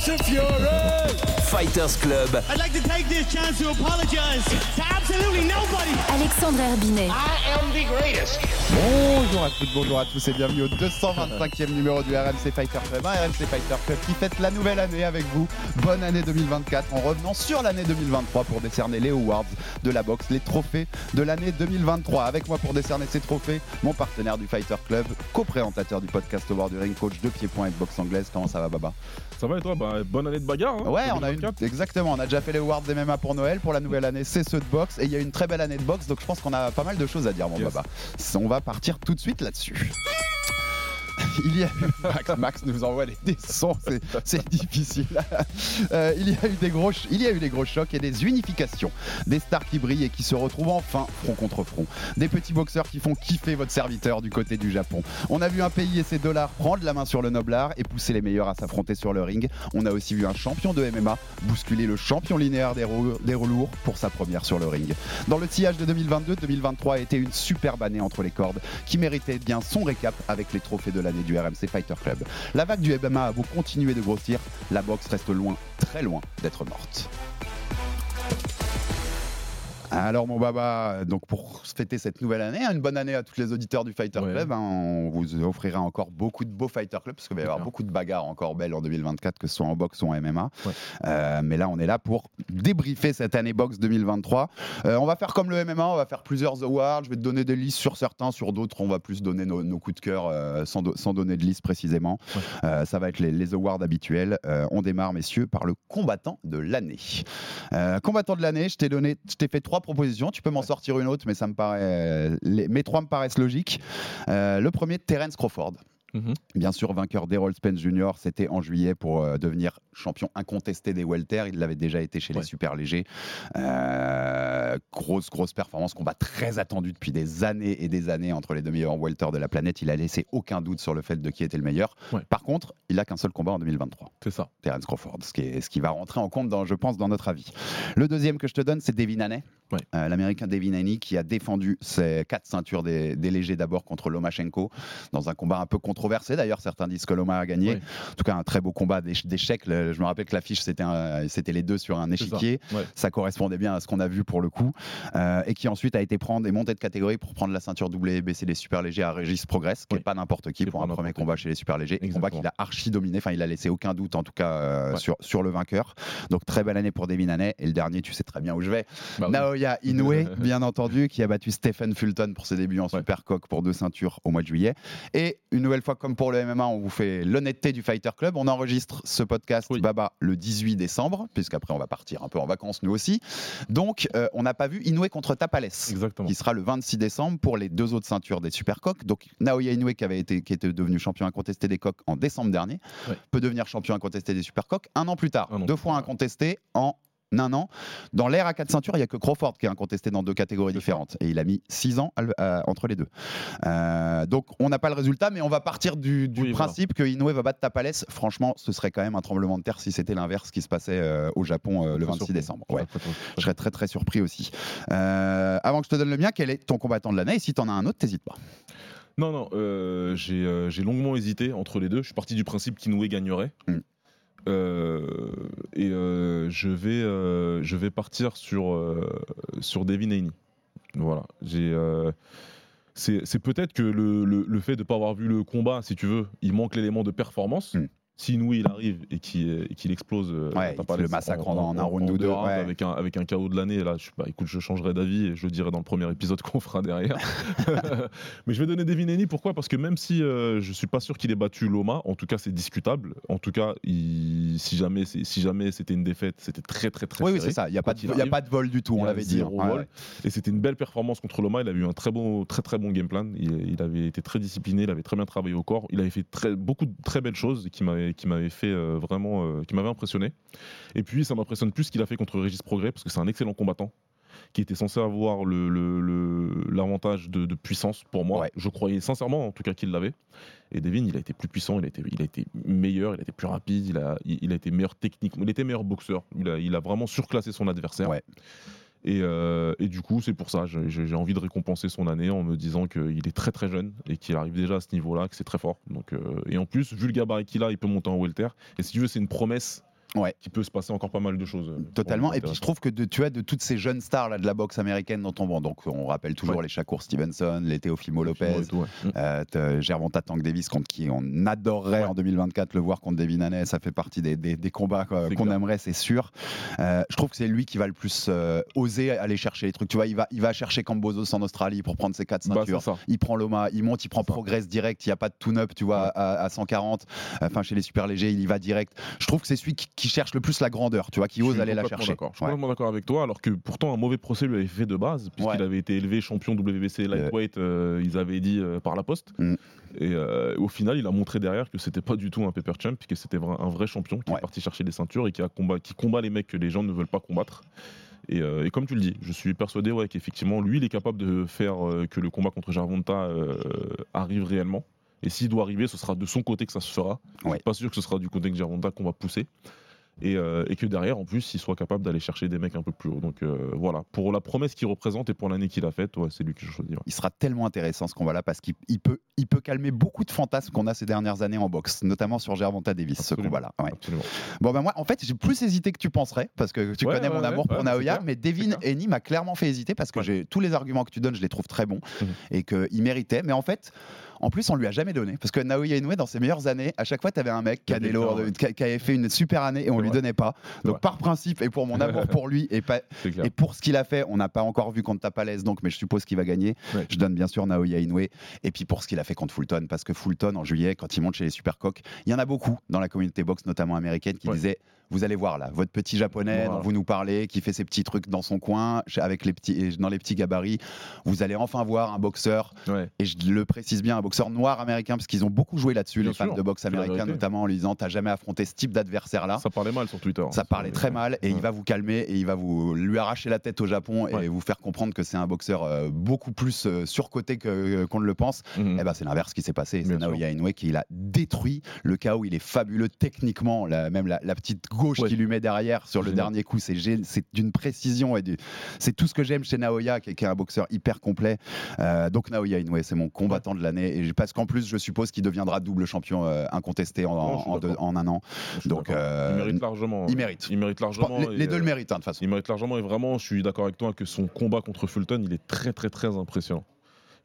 Fighters Club. I'd like to take this chance to apologize to absolutely nobody. Alexandre Herbinet. I am the greatest. Bonjour à toutes, bonjour à tous et bienvenue au 225e numéro du RMC Fighter Club. Un RMC Fighter Club qui fête la nouvelle année avec vous. Bonne année 2024 en revenant sur l'année 2023 pour décerner les awards de la boxe, les trophées de l'année 2023. Avec moi pour décerner ces trophées, mon partenaire du Fighter Club, co-présentateur du podcast Award du Ring, coach de pied-point et de boxe anglaise. Comment ça va, Baba? Ça va et toi? Bah, Bonne année de bagarre. hein, Ouais, on a une 2024. exactement. On a déjà fait les awards des MMA pour Noël. Pour la nouvelle année, c'est ceux de boxe. Et il y a une très belle année de boxe, donc je pense qu'on a pas mal de choses à dire, mon Yes. Baba. On va partir tout de suite là-dessus. Il y a eu Max, nous envoie des c'est- difficile. Euh, il y a eu des gros, chocs et des unifications, des stars qui brillent et qui se retrouvent enfin front contre front, des petits boxeurs qui font kiffer votre serviteur du côté du Japon. On a vu un pays et ses dollars prendre la main sur le noblard et pousser les meilleurs à s'affronter sur le ring. On a aussi vu un champion de MMA bousculer le champion linéaire des, des pour sa première sur le ring. Dans le sillage de 2022, 2023 a été une superbe année entre les cordes qui méritait bien son récap avec les trophées de l'année du RMC Fighter Club. La vague du MMA a continuer de grossir, la boxe reste loin, très loin d'être morte. Alors mon baba, donc pour fêter cette nouvelle année, hein, une bonne année à tous les auditeurs du Fighter Ouais. Club. hein, on vous offrira encore beaucoup de beaux Fighter Club parce qu'il va y avoir beaucoup de bagarres encore belles en 2024, que ce soit en boxe ou en MMA. Ouais. Euh, mais là, on est là pour débriefer cette année boxe 2023. Euh, on va faire comme le MMA, on va faire plusieurs awards. Je vais te donner des listes sur certains, sur d'autres, on va plus donner nos, nos coups de cœur euh, sans, do- sans donner de liste précisément. Ouais. Ça va être les, les awards habituels. On démarre, messieurs, par le combattant de l'année. Combattant de l'année, je t'ai donné, je t'ai fait trois propositions. Tu peux m'en sortir une autre, mais ça me paraît, les, mes trois me paraissent logiques. Euh, le premier, Terence Crawford. Mhm. Bien sûr, vainqueur d'Errol Spence Jr., c'était en juillet pour euh, devenir champion incontesté des welter. Il l'avait déjà été chez les super légers. Euh, grosse, grosse performance, combat très attendu depuis des années et des années entre les deux meilleurs welter de la planète. Il a laissé aucun doute sur le fait de qui était le meilleur. Ouais. Par contre, il a qu'un seul combat en 2023. C'est ça. Terence Crawford, ce qui, est, ce qui va rentrer en compte, dans, je pense, dans notre avis. Le deuxième que je te donne, c'est Devin Haney, Ouais. Euh, l'américain Devin Haney, qui a défendu ses quatre ceintures des, des légers d'abord contre Lomachenko, dans un combat un peu controversé. D'ailleurs, certains disent que Loma a gagné. En tout cas, un très beau combat d'éche- d'échecs. Je me rappelle que l'affiche, c'était un- les deux sur un ça. échiquier. Ouais. Ça correspondait bien à ce qu'on a vu pour le coup. Euh, et qui ensuite a été prendre et monter de catégorie pour prendre la ceinture WBC des super légers à Régis Progress, qui n'est Oui. pas n'importe qui pour un premier combat chez les super légers. Combat Exactement. qu'il a archi dominé. Enfin, il a laissé aucun doute, en tout cas, euh, Ouais. sur, sur le vainqueur. Donc, très belle année pour Devin Haney. Et le dernier, tu sais très bien où je vais. Bah oui. Naoya Inoue, bien entendu, qui a battu Stephen Fulton pour ses débuts en Ouais. Supercock pour deux ceintures au mois de juillet. Et une nouvelle fois, comme pour le MMA, on vous fait l'honnêteté du Fighter Club. On enregistre ce podcast, Oui. Baba, le 18 décembre, puisqu'après, on va partir un peu en vacances, nous aussi. Donc, euh, on n'a pas vu Inoue contre Tapales Exactement. qui sera le 26 décembre pour les deux autres ceintures des Supercoques. Donc Naoya Inoue qui avait été qui était devenu champion incontesté des coques en décembre dernier peut devenir champion incontesté des Supercoques un an plus tard. An deux plus fois incontesté en un an. Dans l'ère à quatre ceintures, il n'y a que Crawford qui est incontesté dans deux catégories différentes. Et il a mis six ans à le- à- entre les deux. Euh, donc on n'a pas le résultat, mais on va partir du, du Oui, voilà. principe que Inoue va battre Tapales. Franchement, ce serait quand même un tremblement de terre si c'était l'inverse qui se passait euh, au Japon euh, le Très 26 surpris. décembre. Ouais. Je serais très très surpris aussi. Avant que je te donne le mien, quel est ton combattant de l'année? Et si tu en as un autre, t'hésites pas. Non, non, j'ai j'ai longuement hésité entre les deux. Je suis parti du principe qu'Inoue gagnerait. Mm. Euh, et euh, je, vais, euh, je vais partir sur, sur Devin Haney. Voilà. C'est peut-être que le, le- le fait de ne pas avoir vu le combat, si tu veux, il manque l'élément de performance. Mm. Si Inoue il arrive et qu'il qu'il explose, euh, Ouais, il le massacre en- en un round ou deux, ouais. avec, un, avec un KO de l'année, là, je, bah, écoute, je changerai d'avis et je le dirai dans le premier épisode qu'on fera derrière. Mais je vais donner Devin Haney, pourquoi? Parce que même si euh, je suis pas sûr qu'il ait battu Loma, en tout cas c'est discutable. En tout cas, il- si jamais si jamais c'était une défaite, c'était très très très Oui, oui, serré. c'est ça. Il n'y a, pas de- y a pas de vol du tout, on l'avait dit. hein. Ouais, vol. ouais. Et c'était une belle performance contre Loma. Il avait eu un très bon, très très bon game plan. Il, il avait été très discipliné, il avait très bien travaillé au corps. Il avait fait très, beaucoup de très belles choses qui m'avaient qui m'avait fait euh, vraiment, euh, qui m'avait impressionné. Et puis ça m'impressionne plus ce qu'il a fait contre Régis Progrès parce que c'est un excellent combattant qui était censé avoir le- le- le- l'avantage de, de puissance pour moi. Ouais. Je croyais sincèrement, en tout cas, qu'il l'avait. Et Devin, il a été plus puissant, il a été, il a été meilleur, il a été plus rapide, il a, il, il a été meilleur technique, il était meilleur boxeur. Il a, il a vraiment surclassé son adversaire. Ouais. Et, euh, et du coup, c'est pour ça, j'ai j'ai envie de récompenser son année en me disant qu'il est très très jeune et qu'il arrive déjà à ce niveau-là, que c'est très fort. Donc, euh, et en plus, vu le gabarit qu'il a, il peut monter en welter. Et si tu veux, c'est une promesse Ouais. qui peut se passer encore pas mal de choses. euh, Totalement. Et puis je trouve que de, tu as de toutes ces jeunes stars là, de la boxe américaine dont on vend. Donc on rappelle toujours Ouais. les Shakur Stevenson, les Teofimo Lopez, tout, ouais. Mm. euh, t'as Gervonta Tank Davis contre qui on adorerait Ouais. en 2024 le voir contre Devin Haney. Ça fait partie des, des- des combats qu'on aimerait, c'est sûr. Euh, je trouve que c'est lui qui va le plus euh, oser aller chercher les trucs. Tu vois, il va, il va chercher Cambosos en Australie pour prendre ses quatre Bah, ceintures. il prend Loma, il monte, il prend. Progress direct, il n'y a pas de tune-up, tu vois, à, à 140. Enfin, chez les super légers, il y va direct. Je trouve que c'est celui qui, qui cherche le plus la grandeur, tu vois, qui Je ose aller la chercher. Je suis complètement d'accord avec toi, alors que pourtant un mauvais procès lui avait fait de base, puisqu'il avait été élevé champion WBC lightweight, euh, ils avaient dit euh, par la poste. Mm. Et euh, au final, il a montré derrière que c'était pas du tout un paper champ, que c'était un vrai champion qui Ouais. est parti chercher des ceintures et qui, a combat, qui combat les mecs que les gens ne veulent pas combattre. Et, euh, et comme tu le dis, je suis persuadé ouais, qu'effectivement, lui, il est capable de faire euh, que le combat contre Gervonta euh, arrive réellement. Et s'il doit arriver, ce sera de son côté que ça se fera. Je Ouais. suis pas sûr que ce sera du côté de Gervonta qu'on va pousser. Et, euh, et que derrière, en plus, il soit capable d'aller chercher des mecs un peu plus haut. Donc euh, voilà, pour la promesse qu'il représente et pour l'année qu'il a faite, ouais, c'est lui que je choisis. ouais. Il sera tellement intéressant ce combat-là parce qu'il il peut, il peut calmer beaucoup de fantasmes qu'on a ces dernières années en boxe, notamment sur Gervonta Davis, ce combat-là. Ouais. Absolument. Bon, ben moi, en fait, j'ai plus hésité que tu penserais parce que tu connais mon amour pour Naoya, mais Devin Eni m'a clairement fait hésiter parce que j'ai tous les arguments que tu donnes, je les trouve très bons Mhm. et qu'il méritait. Mais en fait, en plus, on lui a jamais donné parce que Naoya Inoue, dans ses meilleures années, à chaque fois, tu avais un mec, Canelo, ouais. qui, avait fait une super année et on C'est lui donnait pas. Donc, par principe et pour mon amour pour lui et, pas, pour ce qu'il a fait, on n'a pas encore vu contre Tapalès, donc, mais je suppose qu'il va gagner. Ouais. Je donne bien sûr Naoya Inoue. Et puis pour ce qu'il a fait contre Fulton, parce que Fulton, en juillet, quand il monte chez les Supercoques, il y en a beaucoup dans la communauté boxe, notamment américaine, qui disaient Vous allez voir là, votre petit japonais Voilà. dont vous nous parlez, qui fait ses petits trucs dans son coin, avec les petits, et dans les petits gabarits, vous allez enfin voir un boxeur, Ouais. et je le précise bien, un boxeur noir américain, parce qu'ils ont beaucoup joué là-dessus, les fans sûr, de boxe c'est la américain, vérité. notamment en lui disant T'as jamais affronté ce type d'adversaire-là. Ça parlait mal sur Twitter. Ça parlait très mal et il va vous calmer et il va vous lui arracher la tête au Japon et Ouais. vous faire comprendre que c'est un boxeur euh, beaucoup plus euh, surcoté que- qu'on ne le pense. Mhm. Eh ben, c'est l'inverse qui s'est passé. C'est. Naoya Inoue qui l'a détruit. Le KO, il est fabuleux techniquement. La- même la, la petite gauche Ouais. qu'il lui met derrière sur le dernier coup, c'est gé- c'est d'une précision et du- c'est tout ce que j'aime chez Naoya, qui, est- un boxeur hyper complet. Euh, donc Naoya Inoue, c'est mon combattant de l'année. Et parce qu'en plus, je suppose qu'il deviendra double champion euh, incontesté en, Non, en deux- d'accord. en un an. Donc, euh, il mérite largement. il mérite. Il mérite Je pense- largement. les, deux euh, le méritent, hein, de toute façon. Il mérite largement et vraiment, je suis d'accord avec toi que son combat contre Fulton, il est très très très impressionnant.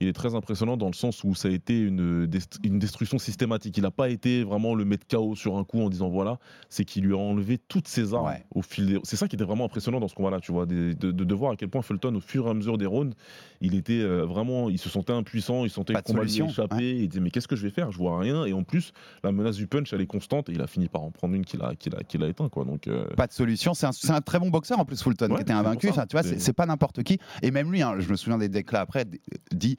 Il est très impressionnant dans le sens où ça a été une, dest- une destruction systématique. Il n'a pas été vraiment le mettre KO sur un coup en disant voilà, c'est qu'il lui a enlevé toutes ses armes Ouais. au fil des. C'est ça qui était vraiment impressionnant dans ce combat-là, tu vois, de, de, de voir à quel point Fulton, au fur et à mesure des rounds, il était euh, vraiment, il se sentait impuissant, il sentait Pas le combat lui échapper, il disait mais qu'est-ce que je vais faire? Je vois rien. Et en plus, la menace du punch, elle est constante et il a fini par en prendre une qu'il a, qu'il a, qu'il a éteint, quoi. Donc euh, Pas de solution. C'est un, un très bon boxeur en plus, Fulton, Ouais, qui était invaincu. ça. Tu vois, c'est pas n'importe qui. Et même lui, hein, je me souviens des déclats après, dit.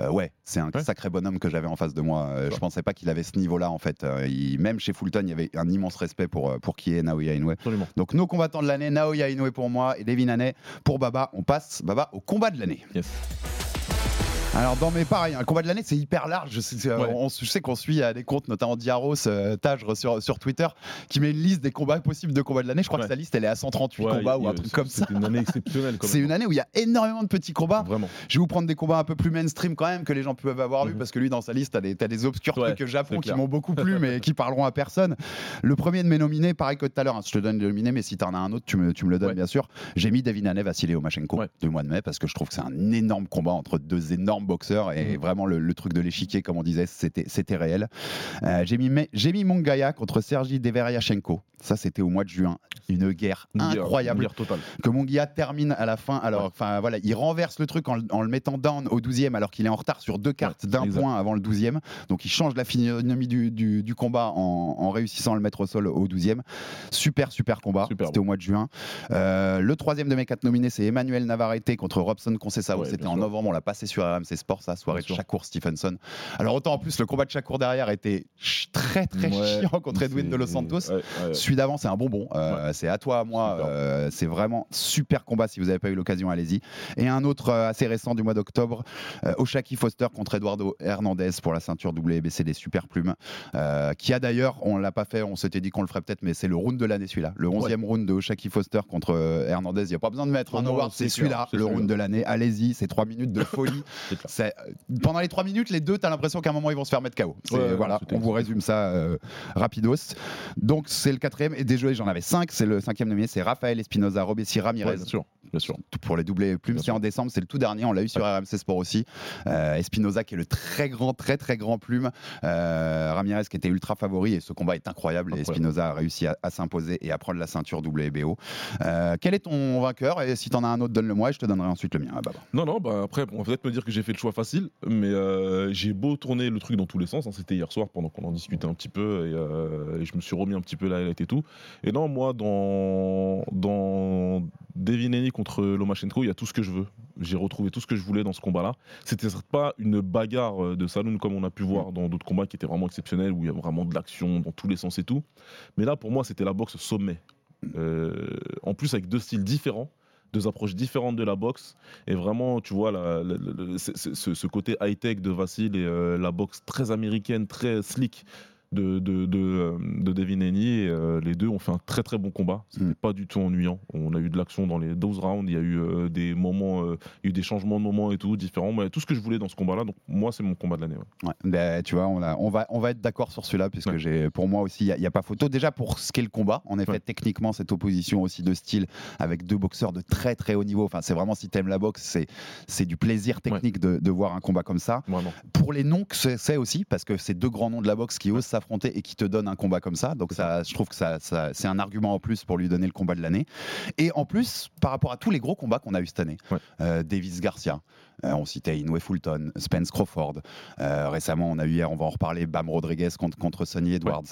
Euh, ouais, c'est un Ouais. sacré bonhomme que j'avais en face de moi. Euh, je pensais pas qu'il avait ce niveau-là en fait. Euh, il- même chez Fulton, il y avait un immense respect pour, euh, pour qui est Naoya Inoue. absolument. Donc nos combattants de l'année, Naoya Inoue pour moi et Devin Haney pour Baba. On passe, Baba, au combat de l'année. Yes. Alors dans mes pareil, un combat de l'année c'est hyper large. Je sais, c'est- Ouais. on, je sais qu'on suit euh, des comptes, notamment Diaros, euh, Tajre sur, sur Twitter, qui met une liste des combats possibles de combats de l'année. Je crois Ouais. que sa liste elle est à 138 Ouais, combats ou un truc comme ça. C'était une année exceptionnelle. C'est une année où il y a énormément de petits combats. Vraiment. Je vais vous prendre des combats un peu plus mainstream quand même que les gens peuvent avoir vu Mhm. parce que lui dans sa liste t'as des, t'as des obscurs trucs Japon c'est qui m'ont beaucoup plu mais qui parleront à personne. Le premier de mes nominés, pareil que tout à l'heure, hein, je te donne le nominé mais si t'en as un autre tu me, tu me le donnes bien sûr. J'ai mis Vassilé Omachenko Ouais. du mois de mai parce que je trouve que c'est un énorme combat entre deux énormes boxeurs et Mhm. vraiment le, le truc de l'échiquier comme on disait c'était, réel. Euh, j'ai mis, mis Mongaya contre Sergi Deveriachenko. Ça c'était au mois de juin. Une guerre incroyable une guerre totale. que Monguia termine à la fin. Alors, enfin voilà, il renverse le truc en, le- en le mettant down au 12e alors qu'il est en retard sur deux cartes d'un point avant le 12e. Donc il change la physionomie du, du- du combat en, en réussissant à le mettre au sol au 12e. Super, super combat. C'était au mois de juin. Euh, le troisième de mes quatre nominés, c'est Emmanuel Navarrete contre Robson Conceição. Ouais, C'était en sûr. novembre, on l'a passé sur RMC Sport, ça, soirée Bien de. Shakur Stephenson. Alors autant en plus, le combat de Shakur derrière était très, très chiant contre Edwin de Los Santos. Celui d'avant, c'est un bonbon. Euh, C'est à toi, à moi. Super. Euh, c'est vraiment super combat. Si vous n'avez pas eu l'occasion, allez-y. Et un autre euh, assez récent du mois d'octobre, euh, Oshaki Foster contre Eduardo Hernandez pour la ceinture WBC des super plumes. qui a d'ailleurs, on l'a pas fait, on s'était dit qu'on le ferait peut-être, mais c'est le round de l'année celui-là. Le 11e round de Oshaki Foster contre Hernandez. Il n'y a pas besoin de mettre un moi, award, c'est celui-là, le round de l'année. Allez-y, c'est trois minutes de folie. C'est pendant les trois minutes, les deux, tu as l'impression qu'à un moment, ils vont se faire mettre KO. Ouais, voilà, on vous résume ça rapidos. Donc, c'est le quatrième. Et désolé, j'en avais cinq. C'est le cinquième nominé, c'est Raphaël Espinoza, Robessi Ramirez. Ouais, bien sûr, bien sûr. Pour les doublés plumes, c'est en décembre, c'est le tout dernier, on l'a eu sur RMC Sport aussi. Euh, Espinoza qui est le très grand, très très grand plume. Euh, Ramirez qui était ultra favori et ce combat est incroyable. Et Incroyable. Espinoza a réussi à, à s'imposer et à prendre la ceinture WBO. Euh, quel est ton vainqueur? Et si t'en as un autre, donne-le-moi et je te donnerai ensuite le mien. Ah, bah, bah. Non, non, bah après, on va peut-être me dire que j'ai fait le choix facile, mais euh, j'ai beau tourner le truc dans tous les sens. hein, C'était hier soir pendant qu'on en discutait un petit peu et, et je me suis remis un petit peu la highlight et tout. Et non, moi, dans, dans Devin Haney contre Lomachenko, il y a tout ce que je veux. J'ai retrouvé tout ce que je voulais dans ce combat-là. C'était pas une bagarre de saloon comme on a pu voir dans d'autres combats qui étaient vraiment exceptionnels, où il y a vraiment de l'action dans tous les sens et tout. Mais là, pour moi, c'était la boxe sommet. Euh, en plus, avec deux styles différents deux approches différentes de la boxe et vraiment tu vois ce, côté high tech de Vassil et euh, la boxe très américaine très slick de, de, de, euh, de Devin Haney et euh, les deux ont fait un très très bon combat c'était Mm. pas du tout ennuyant on a eu de l'action dans les 12 rounds il y a eu euh, des moments euh, il y a eu des changements de moments et tout différents mais tout ce que je voulais dans ce combat là donc moi c'est mon combat de l'année ouais. Ouais, ben, tu vois, on, a- on va, on va être d'accord sur celui-là, puisque Ouais. j'ai, pour moi aussi, il n'y a, pas photo. Déjà, pour ce qu'est le combat, en effet, techniquement, cette opposition aussi de style avec deux boxeurs de très très haut niveau. Enfin, c'est vraiment, si t'aimes la boxe, c'est, c'est du plaisir technique de, de voir un combat comme ça. vraiment Pour les noms que c'est, c'est aussi, parce que c'est deux grands noms de la boxe qui osent s'affronter et qui te donnent un combat comme ça. Donc, ça, je trouve que ça, ça- c'est un argument en plus pour lui donner le combat de l'année. Et en plus, par rapport à tous les gros combats qu'on a eu cette année, Ouais. euh, Davis Garcia, on citait Inoue Fulton, Spence Crawford. Euh, récemment, on a eu hier, on va en reparler, Bam Rodriguez contre, contre Sonny Edwards.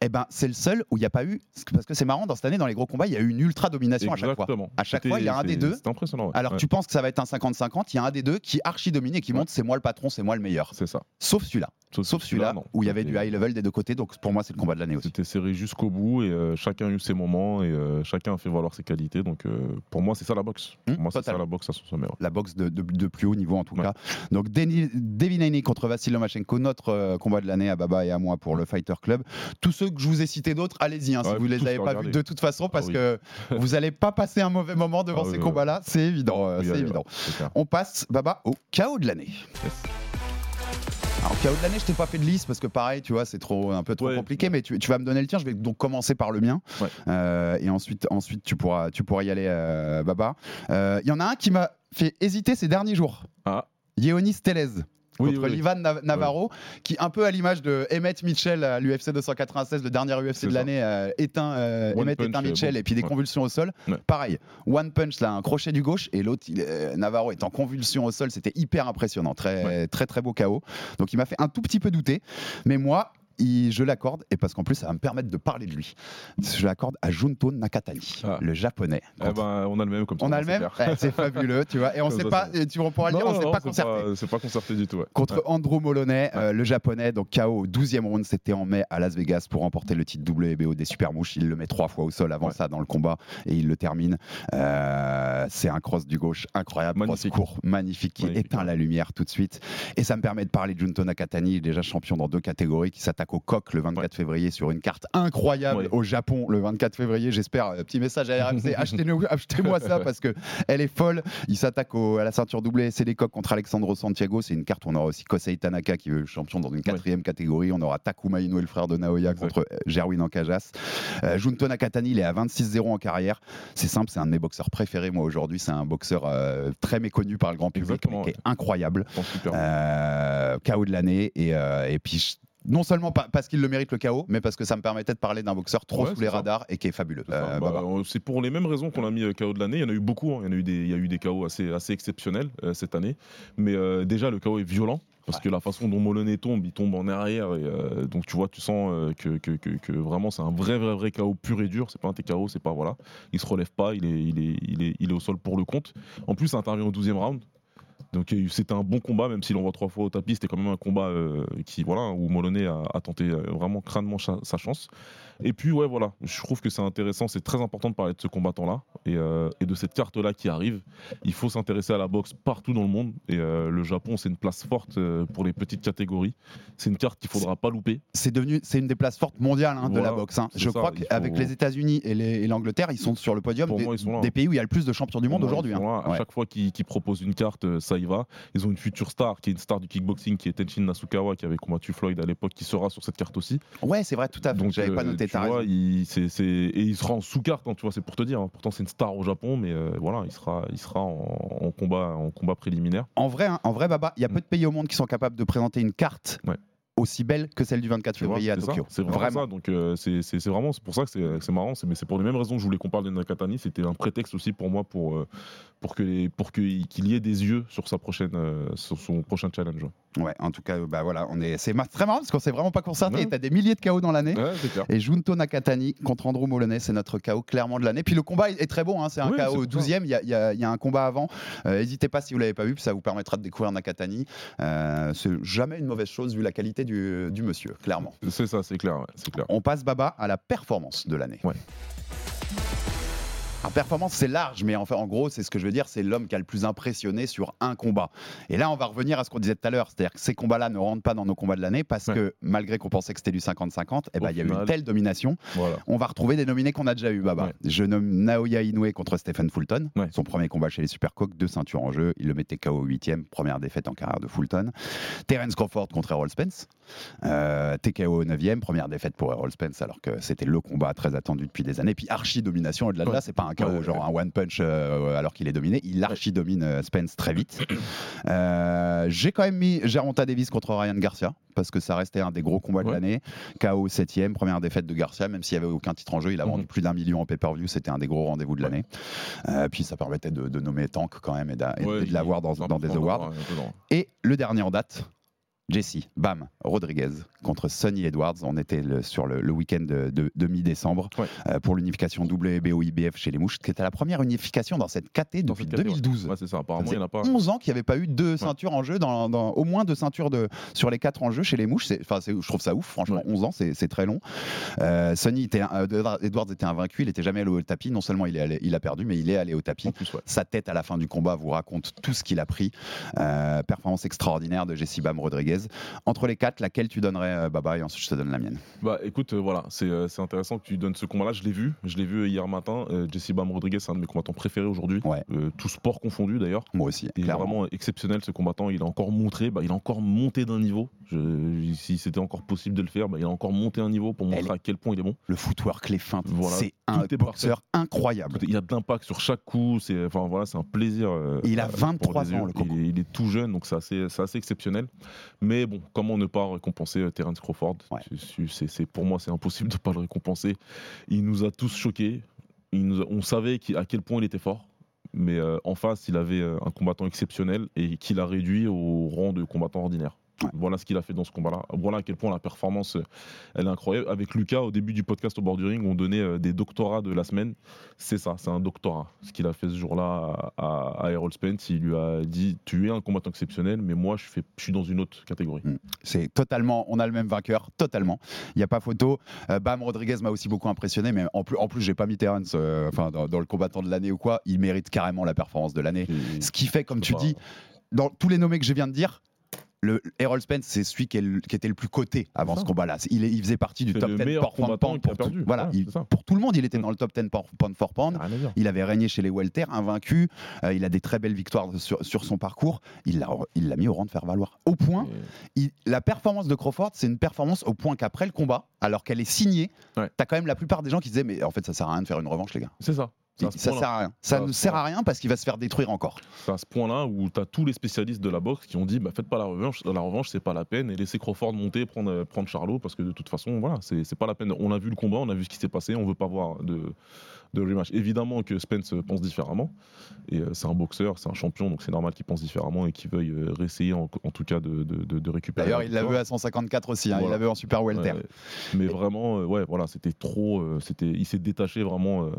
Eh ben, c'est le seul où il n'y a pas eu, parce que c'est marrant, dans cette année, dans les gros combats, il y a eu une ultra domination à chaque fois. À chaque fois, il y a un des c'est- deux. c'était impressionnant ouais. Alors Ouais. tu penses que ça va être un 50-50, il y a un des deux qui archi domine et qui montre c'est moi le patron, c'est moi le meilleur. c'est ça Sauf celui-là. Sauf celui-là où il y avait du high level des deux côtés. Donc pour moi, c'est le combat de l'année aussi. C'était serré jusqu'au bout et euh, chacun a eu ses moments et euh, chacun a fait valoir ses qualités. Donc euh, pour moi, c'est ça la boxe. Mmh, pour moi, c'est ça la boxe à son sommet. La boxe de, de- de plus haut niveau en tout Ouais. cas. Donc Devin Haney contre Vassil Lomachenko, notre euh, combat de l'année à Baba et à moi pour le Fighter Club. Tous ceux que je vous ai cités d'autres, allez-y hein, si vous les tous avez les pas vus de toute façon parce oui. que vous n'allez pas passer un mauvais moment devant Ah oui, ces oui, combats-là, c'est évident. euh, c'est évident. On passe, Baba, au chaos de l'année. Yes. Alors, chaos de l'année, je t'ai pas fait de liste parce que pareil, tu vois, c'est trop un peu trop Ouais. compliqué, mais tu, tu vas me donner le tien. Je vais donc commencer par le mien. Ouais. Euh, et ensuite, ensuite tu, pourras, tu pourras y aller, euh, Baba. Euh, Il y en a un qui m'a fait hésiter ces derniers jours. Ah. Yeonis Telez. Oui, contre oui, oui. Livan Nav- Navarro, qui un peu à l'image de Emmett Mitchell à l'UFC 296, le dernier UFC de l'année, euh, éteint, euh, Emmett punch, éteint euh, Mitchell bon. et puis des Ouais. convulsions au sol. Ouais. Pareil, one punch là, un crochet du gauche et l'autre, euh, Navarro est en convulsion au sol, c'était hyper impressionnant, très très très beau chaos. Donc il m'a fait un tout petit peu douter, mais moi. Il- je l'accorde, et parce qu'en plus ça va me permettre de parler de lui. Je l'accorde à Junto Nakatani, Ah. le japonais. Eh ben, on a le même comme ça. on a le c'est même. Ouais, C'est fabuleux, tu vois. Et on Comme sait ça, pas, tu pourras le dire, on non, s'est pas concerté C'est pas concerté du tout. ouais. contre Ouais. Andrew Moloney, euh, le japonais, donc KO au 12e round, c'était en mai à Las Vegas pour remporter le titre WBO des super mouches. Il le met trois fois au sol avant ça dans le combat et il le termine. Euh, c'est un cross du gauche incroyable, Magnifique. cross court, magnifique, qui Magnifique, éteint la lumière tout de suite. Et ça me permet de parler de Junto Nakatani, déjà champion dans deux catégories, qui s'attaque au coq le 24 février sur une carte incroyable Ouais. au Japon le 24 février. J'espère, euh, petit message à RMC, achetez-moi ça parce que elle est folle. Il s'attaque à la ceinture WC des coqs contre Alexandro Santiago. C'est une carte où on aura aussi Kosei Tanaka qui est le champion dans une quatrième catégorie. On aura Takuma Inoue, le frère de Naoya, Exact. contre euh, Gerwin Ancajas. Euh, Junto Nakatani, il est à 26-0 en carrière. C'est simple, c'est un de mes boxeurs préférés, moi, aujourd'hui. C'est un boxeur euh, très méconnu par le grand public, Exactement, mais qui est incroyable. Euh, KO de l'année. Et, euh, et puis, je- Non seulement pa- parce qu'il le mérite le KO, mais parce que ça me permettait de parler d'un boxeur trop Ouais, sous les ça. radars et qui est fabuleux. C'est. Euh, Bah, euh, c'est pour les mêmes raisons qu'on a mis euh, KO de l'année. Il y en a eu beaucoup. hein. Il y en a eu des, il y a eu des KO assez, assez exceptionnels euh, cette année. Mais euh, déjà, le KO est violent. Parce que la façon dont Moloney tombe, il tombe en arrière. Et, euh, donc tu vois, tu sens euh, que, que- que- que vraiment c'est un vrai, vrai, vrai KO pur et dur. C'est pas un TKO, c'est pas voilà. Il se relève pas, il est, il est, il est, il est au sol pour le compte. En plus, ça intervient au 12e round. Donc il y a eu- c'était un bon combat, même s'il envoie trois fois au tapis, c'était quand même un combat euh, qui, voilà, où Moloney a, a tenté euh, vraiment crânement cha- sa chance. Et puis ouais, voilà, je trouve que c'est intéressant, c'est très important de parler de ce combattant-là et, euh, et de cette carte-là qui arrive. Il faut s'intéresser à la boxe partout dans le monde et euh, le Japon, c'est une place forte euh, pour les petites catégories. C'est une carte qu'il faudra pas louper. c'est devenu c'est une des places fortes mondiales hein, de Voilà, la boxe. hein. Je ça, crois qu'avec faut- les États-Unis et l'Angleterre, ils sont sur le podium des, moi, des hein. pays où il y a le plus de champions du monde aujourd'hui. hein. À Ouais. chaque fois qu'ils proposent une carte, euh, ça y va. Ils ont une future star qui est une star du kickboxing, qui est Tenshin Nasukawa, qui avait combattu Floyd à l'époque, qui sera sur cette carte aussi. Ouais, c'est vrai, tout à fait. Donc, J'avais pas euh, noté. c'est- et il sera en sous-carte, hein, tu vois, c'est pour te dire. hein. Pourtant, c'est une star au Japon, mais euh, voilà, il sera, il sera en, en combat, en combat préliminaire. En vrai, hein, en vrai, Baba, il y a peu de pays au monde qui sont capables de présenter une carte Ouais. Aussi belle que celle du 24 Tu vois, février à Tokyo. C'est vraiment, ça. Donc, euh, c'est vraiment, c'est pour ça que c'est marrant. Mais c'est pour les mêmes raisons que je voulais qu'on parle de Nakatani. C'était un prétexte aussi pour moi pour, euh, pour que les- pour qu'il y ait des yeux sur sa prochaine, euh, sur son prochain challenge. Ouais, en tout cas, bah voilà, on est, c'est très marrant parce qu'on s'est vraiment pas concerté. Ouais. T'as des milliers de KO dans l'année. Ouais. Et Junto Nakatani contre Andrew Moloney, c'est notre KO clairement de l'année. Puis le combat est très bon, hein, c'est un Oui, KO pour ça. 12e, il y a, il y a- y a un combat avant. Euh, N'hésitez pas si vous l'avez pas vu, puis ça vous permettra de découvrir Nakatani. C'est jamais une mauvaise chose vu la qualité du, du monsieur, clairement. C'est ça, c'est clair. ouais, c'est clair. On passe Baba à la performance de l'année. Ouais. Alors, performance, c'est large, mais en, fait, en gros, c'est ce que je veux dire, c'est l'homme qui a le plus impressionné sur un combat. Et là, on va revenir à ce qu'on disait tout à l'heure, c'est-à-dire que ces combats-là ne rentrent pas dans nos combats de l'année parce Ouais. que malgré qu'on pensait que c'était du 50-50, eh ben, il y a eu une telle domination. Voilà. On va retrouver des nominés qu'on a déjà eu, Baba. Ouais. Je nomme Naoya Inoue contre Stephen Fulton. Ouais. Son premier combat chez les Supercoques, deux ceintures en jeu. Il le mettait KO au 8 première défaite en carrière de Fulton. Terence Crawford contre Errol Spence. Euh, TKO au 9 première défaite pour Errol Spence, alors que c'était le combat très attendu depuis des années. Puis archi domination au-delà de là, c'est pas un KO, Ouais, genre ouais. un one punch euh, alors qu'il est dominé. Il archi domine euh, Spence très vite. Euh, J'ai quand même mis Gervonta Davis contre Ryan Garcia parce que ça restait un des gros combats de l'année. KO 7 première défaite de Garcia, même s'il n'y avait aucun titre en jeu, il a Mhm. vendu plus d'un million en pay-per-view, c'était un des gros rendez-vous de l'année. Euh, puis ça permettait de, de nommer Tank quand même et, de l'avoir dans, des awards. Et le dernier en date, Jesse, bam, Rodriguez contre Sonny Edwards. On était le- sur le, le week-end de, de- de mi-décembre Ouais. euh, pour l'unification WBO-IBF chez les mouches, qui était la première unification dans cette KT depuis cette catégorie. 2012. Ouais, c'est ça. Apparemment, il faisait n'y en a pas. 11 ans qu'il n'y avait pas eu deux ceintures en jeu, dans, dans- au moins deux ceintures de, sur les quatre en jeu chez les mouches. Je trouve ça ouf, franchement. Ouais. 11 ans, c'est très long. Euh, Sonny était, un- euh, Edwards était invaincu, il était jamais allé au tapis. Non seulement il, est allé- il a perdu, mais il est allé au tapis. Plus. Sa tête à la fin du combat vous raconte tout ce qu'il a pris. Euh, performance extraordinaire de Jesse Bam Rodriguez. Entre les quatre, laquelle tu donnerais, euh, Baba, et ensuite je te donne la mienne. Bah écoute, euh, voilà, c'est euh, c'est intéressant que tu donnes ce combat-là. Je l'ai vu, je l'ai vu hier matin. Jesse Bam Rodriguez, c'est un de mes combattants préférés aujourd'hui. Ouais. Tout sport confondu d'ailleurs. Moi aussi, Il est vraiment exceptionnel ce combattant. Il a encore montré, bah, il a encore monté d'un niveau. Je- si c'était encore possible de le faire, bah, il a encore monté un niveau pour montrer Elle- à quel point il est bon. Le footwork, les feintes, Voilà, c'est un boxeur incroyable. Il a de l'impact sur chaque coup. C'est enfin voilà, c'est un plaisir. euh, il a euh, pour 23 les ans, le. Il est, il est tout jeune, donc c'est assez, c'est assez exceptionnel. Mais bon, comment ne pas récompenser euh, Terence Crawford? Ouais. C'est- Pour moi, c'est impossible de ne pas le récompenser. Il nous a tous choqués. Il nous a- on savait à quel point il était fort. Mais euh, en face, il avait euh, un combattant exceptionnel et qu'il a réduit au rang de combattant ordinaire. Ouais. Voilà ce qu'il a fait dans ce combat-là. Voilà à quel point la performance, euh, elle est incroyable. Avec Lucas, au début du podcast au bord du ring, on donnait euh, des doctorats de la semaine. C'est ça, c'est un doctorat. Ce qu'il a fait ce jour-là à, à, Errol Spence, il lui a dit Tu es un combattant exceptionnel, mais moi, je, fais, je suis dans une autre catégorie. C'est totalement, on a le même vainqueur, totalement. Il n'y a pas photo. Euh, Bam Rodriguez m'a aussi beaucoup impressionné, mais en plus, en plus j'ai pas mis Terence euh, enfin, dans, dans le combattant de l'année ou quoi. Il mérite carrément la performance de l'année. Ce qui fait, comme tu pas- dis, dans tous les nommés que je viens de dire, le Errol Spence, c'est celui qui, est le- qui était le plus coté avant ce combat-là. Il, faisait partie du top le 10 meilleur pour pour tout- perdu. Voilà, Ouais, il- pour tout le monde, il était dans le top 10 pour pound for pound. Il avait régné chez les welter, invaincu. Euh, il a des très belles victoires sur, sur son parcours. Il l'a mis au rang de faire valoir. Au point, il- la performance de Crawford, c'est une performance au point qu'après le combat, alors qu'elle est signée, Ouais. t'as quand même la plupart des gens qui disaient mais en fait ça sert à rien de faire une revanche les gars. C'est ça. Ça sert à rien. Ça ne sert à rien parce qu'il va se faire détruire encore. C'est à ce point-là où tu as tous les spécialistes de la boxe qui ont dit bah, faites pas la revanche, la revanche c'est pas la peine et laissez Crawford monter, prendre, euh, prendre Charlot parce que de toute façon, voilà, c'est c'est pas la peine. On a vu le combat, on a vu ce qui s'est passé, on veut pas voir de, de rematch. Évidemment que Spence pense différemment et euh, c'est un boxeur, c'est un champion donc c'est normal qu'il pense différemment et qu'il veuille euh, réessayer en, en tout cas de, de, de- de récupérer. D'ailleurs, il l'a vu à 154 aussi. hein, Il l'a vu en super welter. Ouais, mais vraiment, euh, ouais, voilà, c'était trop. euh, c'était, il s'est détaché vraiment euh,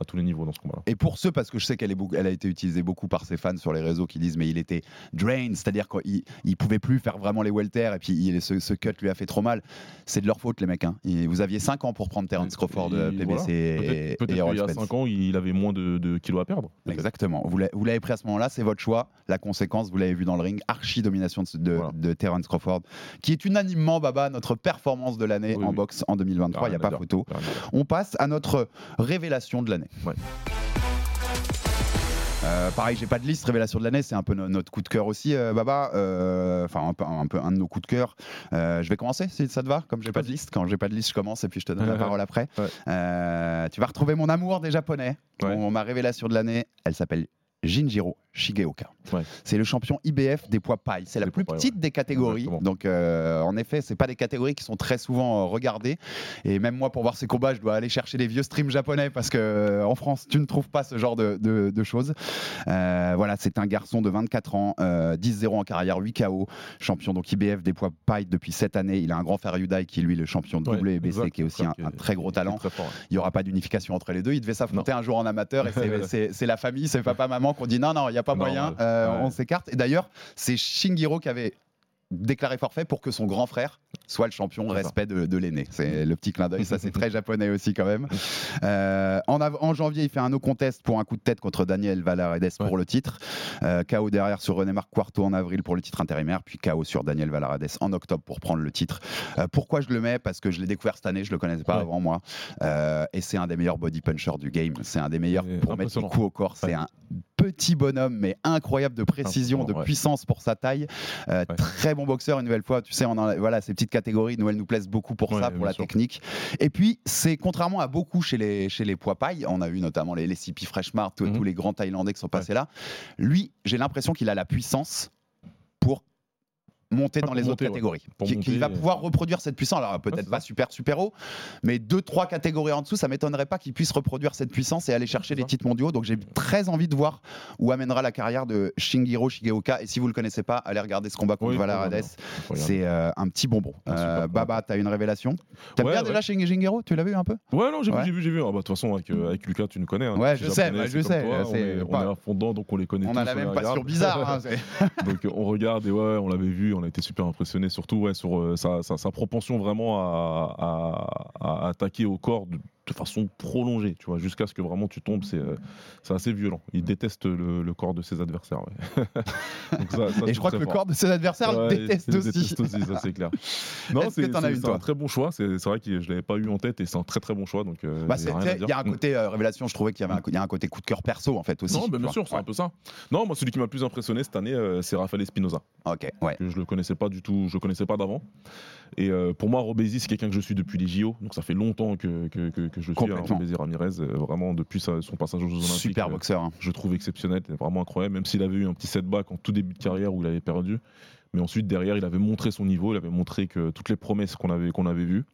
à tous les niveaux dans ce combat-là. Et pour ceux, parce que je sais qu'elle elle a été utilisée beaucoup par ses fans sur les réseaux qui disent mais il était drained, c'est-à-dire qu'il il pouvait plus faire vraiment les welter et puis il- ce, ce cut lui a fait trop mal. C'est de leur faute les mecs. hein. Et vous aviez 5 ans pour prendre Terence Crawford, Et euh, voilà. PBC et, et y a Spence. 5 ans, il avait moins de, de kilos à perdre. Exactement. Vous l'avez pris à ce moment-là, c'est votre choix. La conséquence, vous l'avez vu dans le ring, archi domination de, de, Voilà. de Terence Crawford, qui est unanimement, Baba, notre performance de l'année Oui, en oui. boxe en 2023. Il n'y a pas photo. Dire. On passe à notre révélation de l'année. Ouais. Euh, pareil, j'ai pas de liste révélation de l'année, c'est un peu no- notre coup de cœur aussi, euh, Baba. Euh, Enfin, un peu, un peu un de nos coups de cœur. Je vais commencer si ça te va, comme j'ai pas de liste. Quand j'ai pas de liste, je commence et puis je te donne la parole après. Ouais. Tu vas retrouver mon amour des japonais. Ouais. Mon- ma révélation de l'année, elle s'appelle Jinjiro Shigeoka. Ouais. C'est le champion IBF des poids paille. C'est la plus paille, petite des catégories. Exactement. Donc, euh, en effet, c'est pas des catégories qui sont très souvent euh, regardées. Et même moi, pour voir ces combats, je dois aller chercher les vieux streams japonais parce que euh, en France, tu ne trouves pas ce genre de, de- de choses. Euh, voilà, c'est un garçon de 24 ans, euh, 10-0 en carrière, 8 KO, champion donc IBF des poids paille depuis cette année. Il a un grand frère Yudai qui est lui le champion de Ouais, WBC, exact, qui est aussi un, très gros talent. Très. Il n'y aura pas d'unification entre les deux. Ils devaient s'affronter un jour en amateur et c'est- la famille, c'est papa, maman qui ont dit non, non, il a pas moyen, euh, Ouais. on s'écarte. Et d'ailleurs, c'est Shingiro qui avait déclaré forfait pour que son grand frère soit le champion respect de, de l'aîné. C'est le petit clin d'œil, ça c'est très japonais aussi quand même. Euh, en, janvier, il fait un no contest pour un coup de tête contre Daniel Valaredes pour le titre. Euh, KO derrière sur René Marc Quarto en avril pour le titre intérimaire, puis KO sur Daniel Valaredes en octobre pour prendre le titre. Euh, pourquoi je le mets? Parce que je l'ai découvert cette année, je le connaissais pas Ouais. avant moi. Et c'est un des meilleurs body punchers du game. C'est un des meilleurs pour mettre impressionnant. coups au corps. C'est Ouais. un petit bonhomme, mais incroyable de précision, de ouais. puissance pour sa taille. Euh, Ouais. Très bon boxeur, une nouvelle fois. Tu sais, on en a- voilà, ces petites catégories, nous, elles nous plaisent beaucoup pour Ouais, ça, pour la sûr. technique. Et puis, c'est contrairement à beaucoup chez les, chez les poids pailles, on a eu notamment les, les CP Freshmart, tous- Mhm. tous les grands Thaïlandais qui sont passés là. Lui, j'ai l'impression qu'il a la puissance monter dans les autres monter, ouais. catégories. Pour Qui, va euh. pouvoir reproduire cette puissance. Alors peut-être Ouais, pas ça. super super haut, mais deux trois catégories en dessous, ça m'étonnerait pas qu'il puisse reproduire cette puissance et aller chercher les ça. titres mondiaux. Donc j'ai très envie de voir où amènera la carrière de Shingiro Shigeoka. Et si vous le connaissez pas, allez regarder ce combat contre Oui. C'est euh, un petit bonbon. Euh. Baba, t'as une révélation? T'aimes Ouais, bien ouais. déjà Shing- Shingiro? Tu l'as vu un peu? Ouais, non, j'ai Ouais. vu, j'ai vu, vu. Ah, bah, De toute façon, avec, euh, avec Lucas, tu nous connais. hein. Ouais, je sais, bah, je sais, toi, on, est, à fond donc on les connaît On a la même passion bizarre. hein, donc euh, on regarde et ouais, on l'avait vu, on a été super impressionné, surtout ouais, sur euh, sa, propension vraiment à, attaquer au corps de façon prolongée, tu vois, jusqu'à ce que vraiment tu tombes, c'est euh, assez violent. Il déteste le, le corps de ses adversaires. ouais. Donc ça- ça, Et je crois que le corps de ses adversaires le Ouais, déteste aussi. déteste aussi, ça c'est clair. Non, c'est un très bon choix. C'est vrai que je l'avais pas eu en tête et c'est un très très bon choix. Donc euh, Bah. Il y a un Mm. côté euh, révélation, je trouvais qu'il y avait un, il y a un côté coup de cœur perso en fait aussi. Non, mais bien sûr, c'est Ouais. un peu ça. Non, moi celui qui m'a le plus impressionné cette année, euh, c'est Raphaël Espinoza. Ok, ouais. que je le connaissais pas du tout, je le connaissais pas d'avant. Et pour moi, Robézy, c'est quelqu'un que je suis depuis les JO, donc ça fait longtemps que, que, que, que je suis hein. Robézy Ramirez, euh, vraiment depuis sa- son passage aux Jeux Olympiques. Super euh, boxeur. hein. je trouve exceptionnel, vraiment incroyable, même s'il avait eu un petit setback en tout début de carrière où il avait perdu. Mais ensuite, derrière, il avait montré son niveau, il avait montré que toutes les promesses qu'on avait, qu'on avait vues.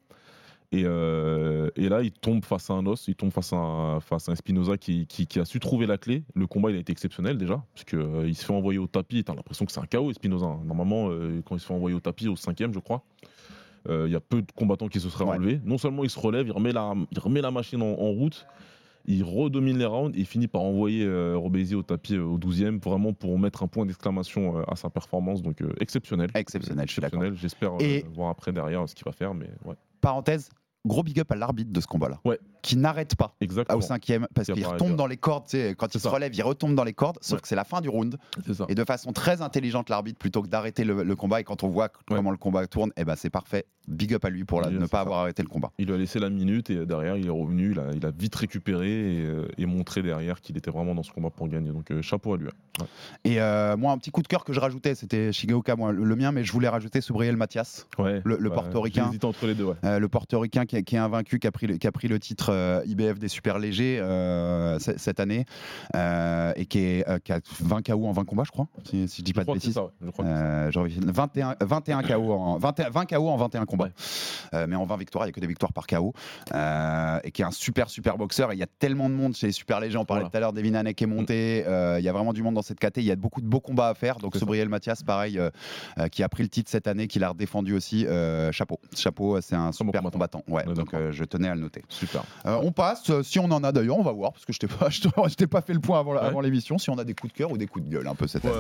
Et, euh, et là, il tombe face à un os, il tombe face à un, face à un Espinoza qui, qui, qui a su trouver la clé. Le combat, il a été exceptionnel déjà, parce que, euh, il se fait envoyer au tapis. T'as l'impression que c'est un chaos, Espinoza. hein. Normalement, euh, quand il se fait envoyer au tapis, au cinquième, je crois, il y a peu de combattants qui se seraient Ouais. relevés. Non seulement il se relève, il remet la, il remet la machine en, en route, il redomine les rounds et il finit par envoyer euh, Robézy au tapis euh, au 12e, vraiment pour mettre un point d'exclamation euh, à sa performance. Donc euh, exceptionnel. Exceptionnel. J'espère euh, voir après derrière ce qu'il va faire, mais ouais. Parenthèse, gros big up à l'arbitre de ce combat-là. Ouais. Qui n'arrête pas. Exactement. Au cinquième, parce qu'il retombe dans les cordes, quand il se ça. relève, il retombe dans les cordes, sauf Ouais. que c'est la fin du round. Et de façon très intelligente, l'arbitre, plutôt que d'arrêter le, le combat, et quand on voit Ouais. comment le combat tourne, eh ben c'est parfait. Big up à lui pour la- ne pas ça. avoir arrêté le combat. Il lui a laissé la minute et derrière il est revenu, il a, il a vite récupéré et, euh, et montré derrière qu'il était vraiment dans ce combat pour gagner. Donc euh, chapeau à lui. Ouais. Et euh, moi, un petit coup de cœur que je rajoutais, c'était Shigeoka, moi, le, le mien, mais je voulais rajouter Soubriel Mathias. Le- le portoricain. Entre les deux. Euh, le portoricain qui qui est invaincu, qui a pris le, qui a pris le titre euh, IBF des super légers euh, cette année euh, et qui, est, qui a 20 KO en 20 combats, je crois, si, si je dis Je pas de bêtises. ça, ouais. Je crois que c'est ça. Euh, j'ai envie- 21, 21 KO en 21 20 KO en 21 combats. Ouais. Mais en 20 victoires, il n'y a que des victoires par KO. Et qui est un super super boxeur. Il y a tellement de monde chez les super légers. On parlait Voilà. tout à l'heure d'Evin Hanek est monté. Il y a vraiment du monde dans cette caté. Il y a beaucoup de beaux combats à faire. Donc. Sobriel Mathias, pareil, qui a pris le titre cette année, qui l'a redéfendu aussi. Chapeau. Chapeau, c'est un super combattant. combattant. Ouais, donc je tenais à le noter. Super. Euh, on passe, euh, si on en a d'ailleurs, on va voir, parce que je t'ai pas, je pas fait le point avant, l'émission, si on a des coups de cœur ou des coups de gueule un peu cette année.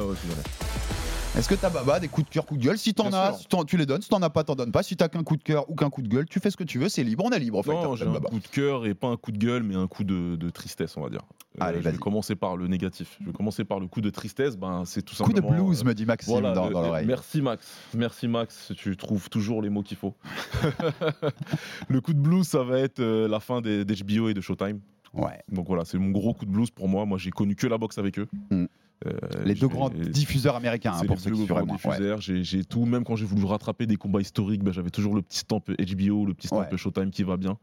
Est-ce que t'as Baba des coups de cœur, coups de gueule? Si t'en as, si tu les donnes. Si t'en as pas, t'en donnes pas. Si t'as qu'un coup de cœur ou qu'un coup de gueule, tu fais ce que tu veux. C'est libre, on est libre. En fait, Non, j'ai un Baba. coup de cœur et pas un coup de gueule, mais un coup de, de tristesse, on va dire. Euh, Allez, je vais commencer par le négatif. Je vais commencer par le coup de tristesse. Ben, c'est tout Coup de simplement. blues, euh, me dit Maxime voilà, dans, dans l'oreille. Merci Max, merci Max, tu trouves toujours les mots qu'il faut. le coup de blues, ça va être euh, la fin d'HBO et de Showtime. Ouais. Donc voilà, c'est mon gros coup de blues pour moi. Moi, j'ai connu que la boxe avec eux. Mm. Euh, Les deux gmoins diffuseurs américains, hein, pour ceux qui grands moins. Ouais. diffuseurs. J'ai- tout, même quand j'ai voulu rattraper des combats historiques, ben, j'avais toujours le petit stamp HBO, le petit stamp Ouais. Showtime qui va bien.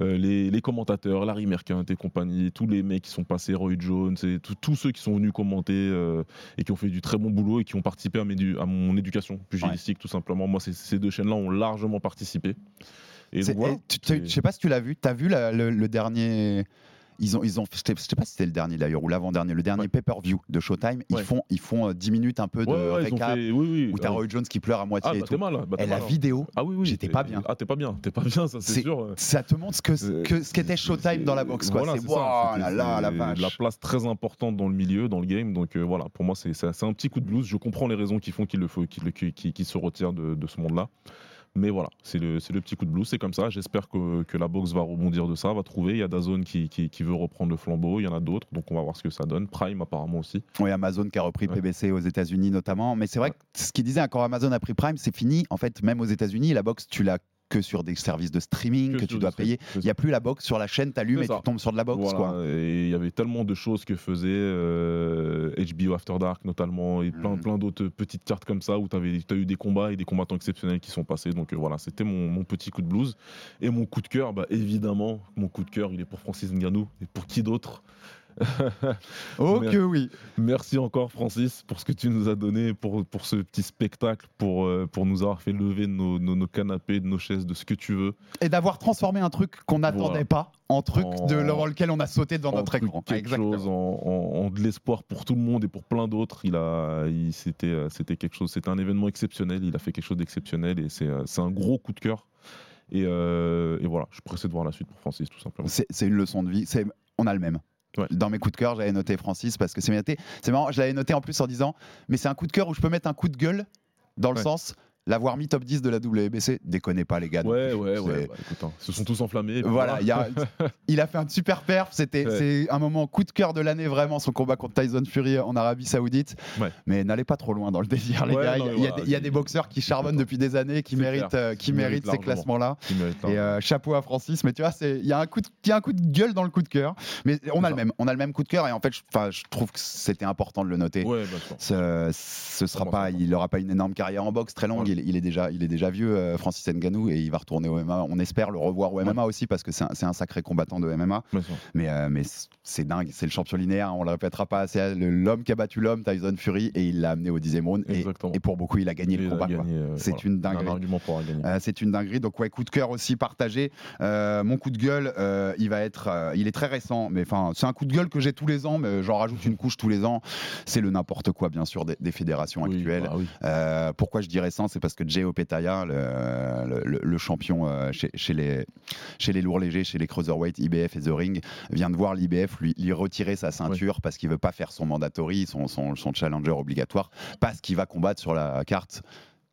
Euh, les, les commentateurs, Larry Merkint et compagnie, tous les mecs qui sont passés, Roy Jones, et tout- tous ceux qui sont venus commenter euh, et qui ont fait du très bon boulot et qui ont participé à, mes du- à mon éducation pugilistique, tout simplement. Moi, ces- ces deux chaînes-là ont largement participé. Et donc, voilà, tu- tu- Je sais pas si tu l'as vu. T'as vu la- le, le dernier. Ils ont, ils ont, je sais pas si c'était le dernier d'ailleurs ou l'avant-dernier, le dernier Ouais. pay-per-view de Showtime. Ils Ouais. font, ils font euh, 10 minutes un peu de Ouais, récap fait- oui, oui. où t'as Ah, Roy Jones qui pleure à moitié ah, et bah, tout. t'es mal. bah, Et la hein. vidéo, Ah oui, oui. j'étais pas bien. Ah, t'es pas bien. T'es pas bien, ça, C'est- sûr. ça te montre ce que Euh, que- ce qu'était Showtime dans la boxe. Quoi. Voilà, c'est wow, là là, la c'est vache. la place très importante dans le milieu, dans le game. Donc euh, voilà, pour moi, c'est un petit coup de blues. Je comprends les raisons qui font qu'il le se retire de, de ce monde-là. Mais voilà, c'est le, c'est le petit coup de blues, c'est comme ça. J'espère que, que la boxe va rebondir de ça, va trouver. Il y a Dazone qui, qui, qui veut reprendre le flambeau, il y en a d'autres, donc on va voir ce que ça donne. Prime apparemment aussi. Oui, Amazon qui a repris Ouais. PBC aux États-Unis notamment. Mais c'est vrai que ce qu'il disait, quand Amazon a pris Prime, c'est fini. En fait, même aux États-Unis, la boxe, tu l'as que sur des services de streaming que, Que tu dois payer. Il n'y a plus la boxe sur la chaîne, t'allumes et ça. tu tombes sur de la. Voilà, Quoi. et il y avait tellement de choses que faisait euh, HBO After Dark notamment et plein, Mhm. plein d'autres petites cartes comme ça où tu as eu des combats et des combattants exceptionnels qui sont passés. Donc euh, voilà, c'était mon, mon petit coup de blues. Et mon coup de cœur, bah, évidemment, mon coup de cœur, il est pour Francis Ngannou et pour qui d'autre? Oh que oui Merci encore Francis pour ce que tu nous as donné, pour, pour ce petit spectacle, pour, euh, pour nous avoir fait lever nos, nos- nos canapés, nos chaises, de ce que tu veux. Et d'avoir transformé un truc qu'on n'attendait Voilà. pas en truc En- de, dans lequel on a sauté devant notre écran. quelque Exactement. chose, en, en- en de l'espoir pour tout le monde et pour plein d'autres. Il a, il- c'était, euh, c'était quelque chose, c'était un événement exceptionnel. Il a fait quelque chose d'exceptionnel et c'est, euh, c'est un gros coup de cœur. Et, euh, et voilà, je suis pressé de voir la suite pour Francis, tout simplement. C'est c'est une leçon de vie. C'est- On a le même. Ouais. Dans mes coups de cœur, j'avais noté Francis parce que c'est. C'est marrant, je l'avais noté en plus en disant, mais c'est un coup de cœur où je peux mettre un coup de gueule dans le Ouais. sens, l'avoir mis top 10 de la WBC, déconnez pas les gars. Ouais, ouais, ouais. bah, écoute, hein, ils se sont tous enflammés. Voilà, il, y a- il a fait un super perf. C'était Ouais. c'est un moment coup de cœur de l'année vraiment son combat contre Tyson Fury en Arabie Saoudite. Ouais. Mais n'allez pas trop loin dans le délire, les gars. Il y a- des- il y a c'est- des boxeurs qui charbonnent depuis des années, qui méritent, euh, qui Qui méritent méritent ces classements-là. Et euh, chapeau à Francis, mais tu vois, il y, a un coup de- il y a un coup de gueule dans le coup de cœur. Mais on a le même, on a le même coup de cœur et en fait, je, trouve que c'était important de le noter. Ce, ce sera pas, il n'aura pas une énorme carrière en boxe très longue. Il, il est déjà, il est déjà vieux, euh, Francis Ngannou, et il va retourner au MMA. On espère le revoir au MMA aussi parce que c'est un, sacré combattant de MMA. Mais, euh, mais c'est dingue, c'est le champion linéaire. On le répétera pas assez. Le- L'homme qui a battu l'homme, Tyson Fury, et il l'a amené au dixième round. Et, pour beaucoup, il a gagné le combat. euh, C'est voilà. une dinguerie. Un. Euh, c'est une dinguerie. Donc ouais, coup de cœur aussi partagé. Mon coup de gueule, il va être, il est très récent, mais enfin c'est un coup de gueule que j'ai tous les ans, mais j'en rajoute une couche tous les ans. C'est le n'importe quoi bien sûr des, des fédérations Oui, actuelles. bah oui. Pourquoi je dis récent C'est parce que Jay Opetaya, le, le- le- le champion euh, chez, chez les, chez les lourds légers, chez les cruiserweight, IBF et The Ring, vient de voir l'IBF lui, lui retirer sa ceinture parce qu'il veut pas faire son mandatory, son, son, son challenger obligatoire, parce qu'il va combattre sur la carte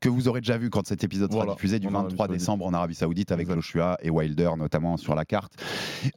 que vous aurez déjà vu quand cet épisode sera Voilà, diffusé du en Arabie 23 Saoudite. décembre en Arabie Saoudite avec. Joshua et Wilder notamment sur la carte.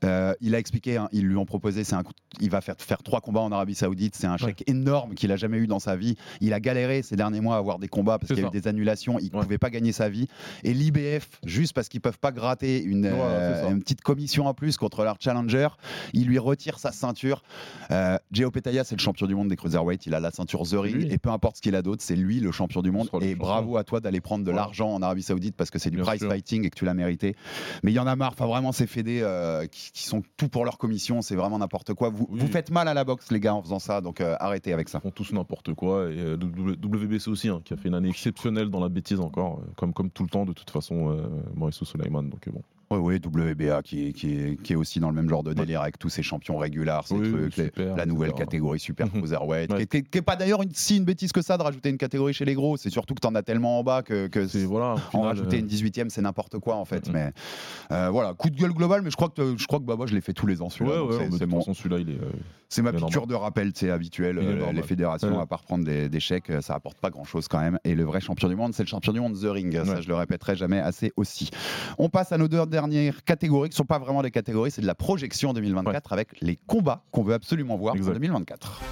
Euh, il a expliqué, hein, ils lui ont proposé, c'est un coup- il va faire, faire trois combats en Arabie Saoudite, c'est un chèque énorme qu'il a jamais eu dans sa vie. Il a galéré ces derniers mois à avoir des combats parce qu'il y a eu des annulations, il ne Ouais. pouvait pas gagner sa vie. Et l'IBF, juste parce qu'ils peuvent pas gratter une, euh, une petite commission en plus contre leur challenger, il lui retire sa ceinture. Euh, Gio Petaya, c'est le champion du monde des cruiserweight, il a la ceinture The Ring et peu importe ce qu'il a d'autre, c'est lui le champion du monde. Et bravo à toi d'aller prendre de l'argent en Arabie Saoudite parce que c'est du Bien sûr. fighting et que tu l'as mérité. Mais il y en a marre, enfin vraiment ces fédés euh, qui, qui sont tout pour leur commission, c'est vraiment n'importe quoi. Vous, Oui. vous faites mal à la boxe les gars en faisant ça, donc euh, arrêtez avec ça. Ils font tous n'importe quoi. Et euh, WBC aussi, hein, qui a fait une année exceptionnelle dans la bêtise encore, comme, comme tout le temps de toute façon, Maurice Suleiman. Donc bon. Oui, oui, WBA qui est, qui, est, qui est aussi dans le même genre de délire avec tous ces champions régulars, ces Oui, trucs, les- la nouvelle catégorie super cruiserweight, Ouais. qui, est- qui est- qui est pas d'ailleurs une, si une bêtise que ça de rajouter une catégorie chez les gros. C'est surtout que tu en as tellement en bas que, voilà. en final, rajouter euh, une 18e, c'est n'importe quoi en fait. Mais euh, voilà, coup de gueule global, mais je crois que je crois que Baba, je l'ai fait tous les ans celui-là. ouais, c'est- mon- celui-là, il est. euh, c'est ma piqûre de rappel, c'est habituel. Il est normal. les fédérations, à part prendre des, chèques, ça apporte pas grand chose quand même. Et le vrai champion du monde, c'est le champion du monde The Ring. Ça, je le répéterai jamais assez aussi. On passe à nos deux dernières catégories, qui sont pas vraiment des catégories, c'est de la projection 2024 avec les combats qu'on veut absolument voir Exact. en 2024.